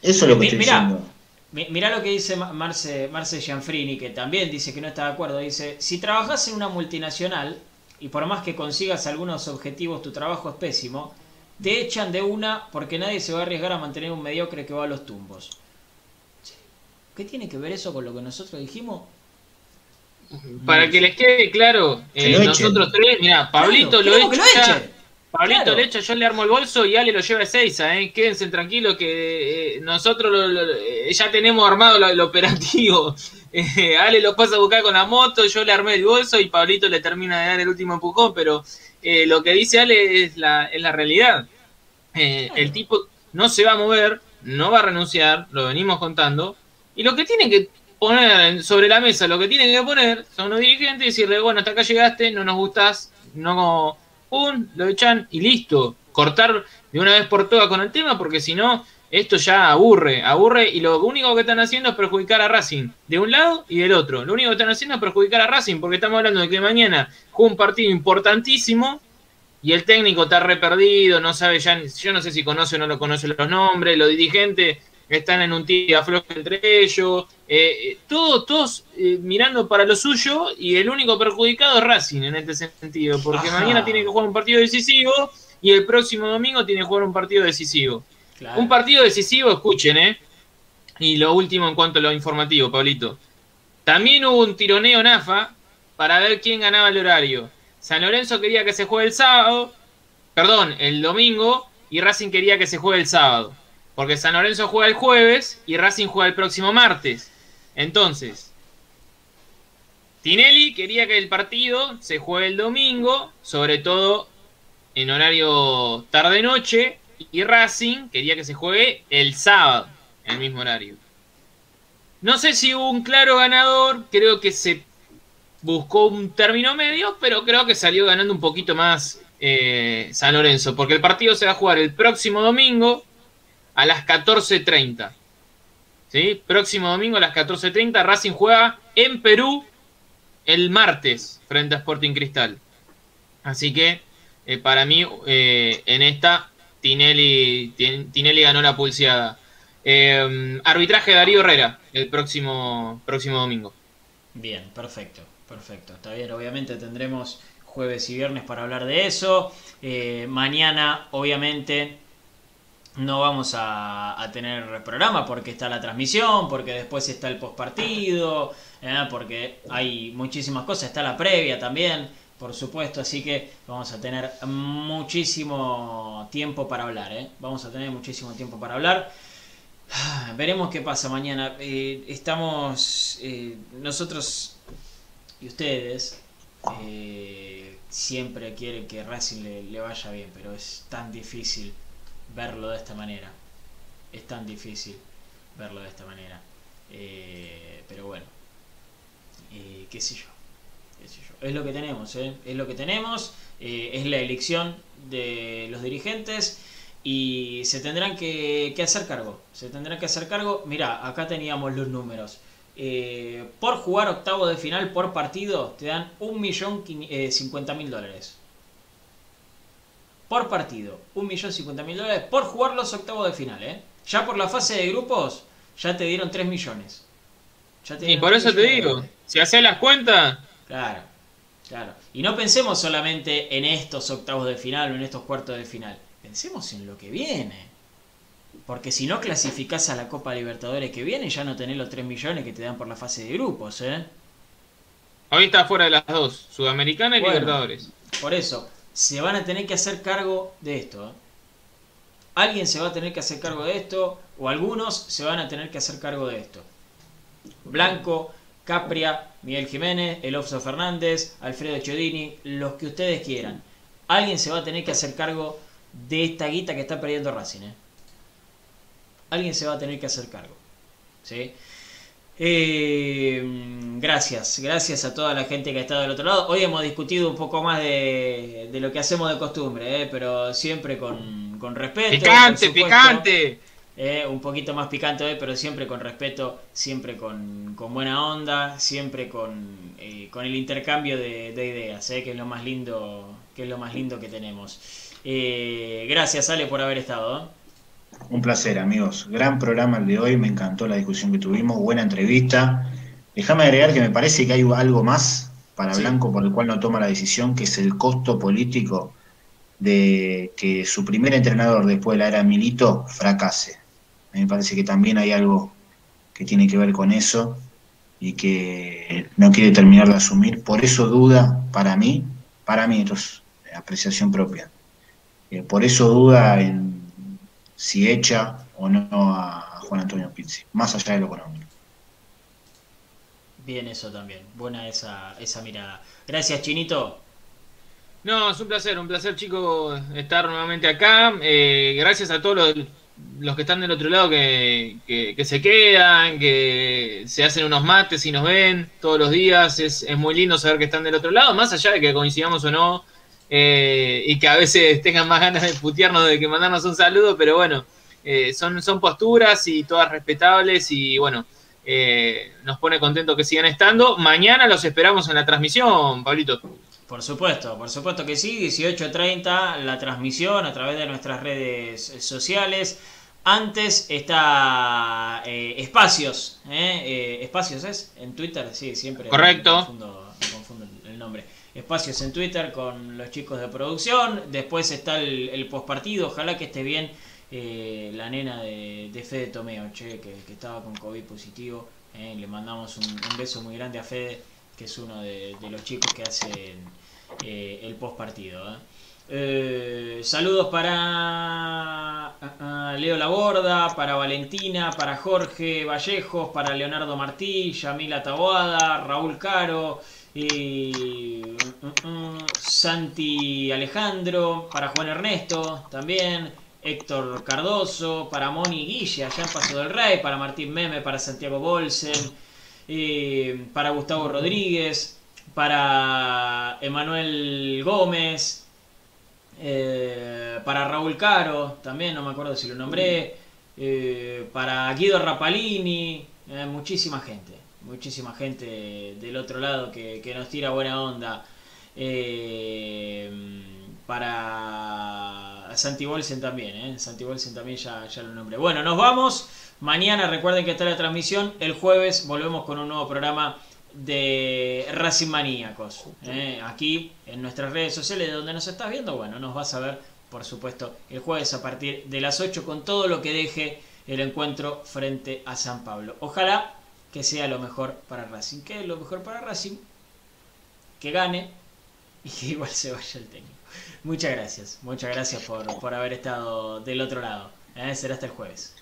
Eso es lo que estoy diciendo. Mirá lo que dice Marce, Marce Gianfrini, que también dice que no está de acuerdo. Dice, si trabajas en una multinacional y por más que consigas algunos objetivos, tu trabajo es pésimo, te echan de una porque nadie se va a arriesgar a mantener un mediocre que va a los tumbos. ¿Qué tiene que ver eso con lo que nosotros dijimos? Para que les quede claro, eh, nosotros tres, mira, Pablito lo, echa, Pablito Lecha, yo le armo el bolso y Ale lo lleva a Seiza, ¿eh? Quédense tranquilos que eh, nosotros eh, ya tenemos armado el operativo. Eh, Ale lo pasa a buscar con la moto, yo le armé el bolso y Pablito le termina de dar el último empujón, pero lo que dice Ale es la, es la realidad. el tipo no se va a mover, no va a renunciar, lo venimos contando, y lo que tienen que poner sobre la mesa, lo que tienen que poner son los dirigentes y decirle, bueno, hasta acá llegaste, no nos gustas, no lo echan y listo. Cortar de una vez por todas con el tema, porque si no, esto ya aburre, aburre y lo único que están haciendo es perjudicar a Racing, de un lado y del otro. Lo único que están haciendo es perjudicar a Racing, porque estamos hablando de que mañana juega un partido importantísimo y el técnico está re perdido, no sabe ya, yo no sé si conoce o no lo conoce los nombres, los dirigentes están en un tiro afloje entre ellos, eh, eh, todos, todos eh, mirando para lo suyo y el único perjudicado es Racing en este sentido, porque mañana tiene que jugar un partido decisivo y el próximo domingo tiene que jugar un partido decisivo. Un partido decisivo, escuchen, ¿eh? Y lo último en cuanto a lo informativo, Pablito. También hubo un tironeo NAFA para ver quién ganaba el horario. San Lorenzo quería que se juegue el sábado, perdón, el domingo, y Racing quería que se juegue el sábado. Porque San Lorenzo juega el jueves y Racing juega el próximo martes. Entonces, Tinelli quería que el partido se juegue el domingo, sobre todo en horario tarde-noche, y Racing quería que se juegue el sábado, en el mismo horario. No sé si hubo un claro ganador, creo que se buscó un término medio, pero creo que salió ganando un poquito más eh, San Lorenzo, porque el partido se va a jugar el próximo domingo a las 14.30. ¿Sí? Próximo domingo a las 14.30 Racing juega en Perú el martes frente a Sporting Cristal. Así que eh, para mí eh, en esta Tinelli, Tinelli ganó la pulseada. Eh, arbitraje Darío Herrera el próximo, próximo domingo. Bien, perfecto, perfecto. Está bien, obviamente tendremos jueves y viernes para hablar de eso. mañana, obviamente, no vamos a, tener programa porque está la transmisión, porque después está el postpartido, eh, porque hay muchísimas cosas, está la previa también, por supuesto, así que vamos a tener muchísimo tiempo para hablar, ¿eh? vamos a tener muchísimo tiempo para hablar. Veremos qué pasa mañana. Eh, estamos, eh, nosotros y ustedes, siempre quieren que Racing le vaya bien, pero es tan difícil verlo de esta manera. Es tan difícil verlo de esta manera. Eh, pero bueno, eh, qué sé yo. Es lo que tenemos, ¿eh? es lo que tenemos. es la elección de los dirigentes y se tendrán que, hacer cargo. Se tendrán que hacer cargo. Mira, acá teníamos los números. por jugar octavo de final por partido te dan un millón cincuenta mil dólares por partido. Un millón cincuenta mil dólares por jugar los octavos de final, ¿eh? Ya por la fase de grupos, ya te dieron 3 millones. y por eso te digo, si haces las cuentas... Claro, claro. Y no pensemos solamente en estos octavos de final o en estos cuartos de final. Pensemos en lo que viene. Porque si no clasificás a la Copa Libertadores que viene, ya no tenés los 3 millones que te dan por la fase de grupos, ¿eh? Hoy está fuera de las dos, Sudamericana y Libertadores. Por eso, se van a tener que hacer cargo de esto. ¿eh? Alguien se va a tener que hacer cargo de esto, o algunos se van a tener que hacer cargo de esto. Blanco, Capria, Miguel Jiménez, Elofso Fernández, Alfredo Chodini, los que ustedes quieran. Alguien se va a tener que hacer cargo de esta guita que está perdiendo Racing. ¿eh? Alguien se va a tener que hacer cargo. ¿sí? Eh, gracias, gracias a toda la gente que ha estado del otro lado. Hoy hemos discutido un poco más de, lo que hacemos de costumbre, eh, pero siempre con, respeto. Picante, picante. Eh, un poquito más picante hoy, pero siempre con respeto, siempre con, buena onda, siempre con, eh, con el intercambio de, ideas, que es lo más lindo, que es lo más lindo que tenemos. gracias, Ale, por haber estado. Un placer, amigos. Gran programa el de hoy, me encantó la discusión que tuvimos, buena entrevista. Déjame agregar que me parece que hay algo más para Blanco por el cual no toma la decisión, que es el costo político de que su primer entrenador después de la era Milito fracase. A mí me parece que también hay algo que tiene que ver con eso y que no quiere terminar de asumir. Por eso duda, para mí, para mí, esto es apreciación propia, Eh, por eso duda en si echa o no a Juan Antonio Pizzi, más allá de lo económico. Bien eso también, buena esa, esa mirada. Gracias, Chinito. No, es un placer, un placer, chicos, estar nuevamente acá. Eh, gracias a todos los, los, que están del otro lado que, que, se quedan, que se hacen unos mates y nos ven todos los días. Es, es muy lindo saber que están del otro lado, más allá de que coincidamos o no, eh, y que a veces tengan más ganas de putearnos de que mandarnos un saludo, pero bueno, eh, son, son posturas y todas respetables y bueno, eh, nos pone contento que sigan estando. Mañana los esperamos en la transmisión, Pablito. Por supuesto, por supuesto que sí, 18.30 la transmisión a través de nuestras redes sociales. Antes está eh, Espacios, ¿eh? Espacios es en Twitter, sí, siempre. Correcto. Me confundo, el nombre. Espacios en Twitter con los chicos de producción. Después está el, el postpartido, ojalá que esté bien eh, la nena de, de, Fede Tomeo, che, que, estaba con COVID positivo. Eh, le mandamos un, beso muy grande a Fede, que es uno de, los chicos que hacen eh, el post partido. saludos para Leo Laborda, para Valentina, para Jorge Vallejos, para Leonardo Martí, Yamila Taboada, Raúl Caro, mm, mm, mm, Santi Alejandro, para Juan Ernesto también. Héctor Cardoso, para Moni Guille, allá en Paso del Rey, para Martín Meme, para Santiago Bolsen, eh, para Gustavo Rodríguez, para Emanuel Gómez, eh, para Raúl Caro, también no me acuerdo si lo nombré, eh, para Guido Rapalini, muchísima gente, muchísima gente del otro lado que, que nos tira buena onda. para Santi Bolsen también, ¿eh? Santi Bolsen también ya, ya lo nombré. Bueno, nos vamos. Mañana recuerden que está la transmisión. El jueves volvemos con un nuevo programa de Racing Maníacos. ¿eh? Aquí en nuestras redes sociales, donde nos estás viendo, bueno, nos vas a ver, por supuesto, el jueves a partir de las 8 con todo lo que deje el encuentro frente a San Pablo. Ojalá que sea lo mejor para Racing. ¿Qué es lo mejor para Racing? Que gane y que igual se vaya el técnico. Muchas gracias, muchas gracias por, por haber estado del otro lado. ¿eh? Será hasta el jueves.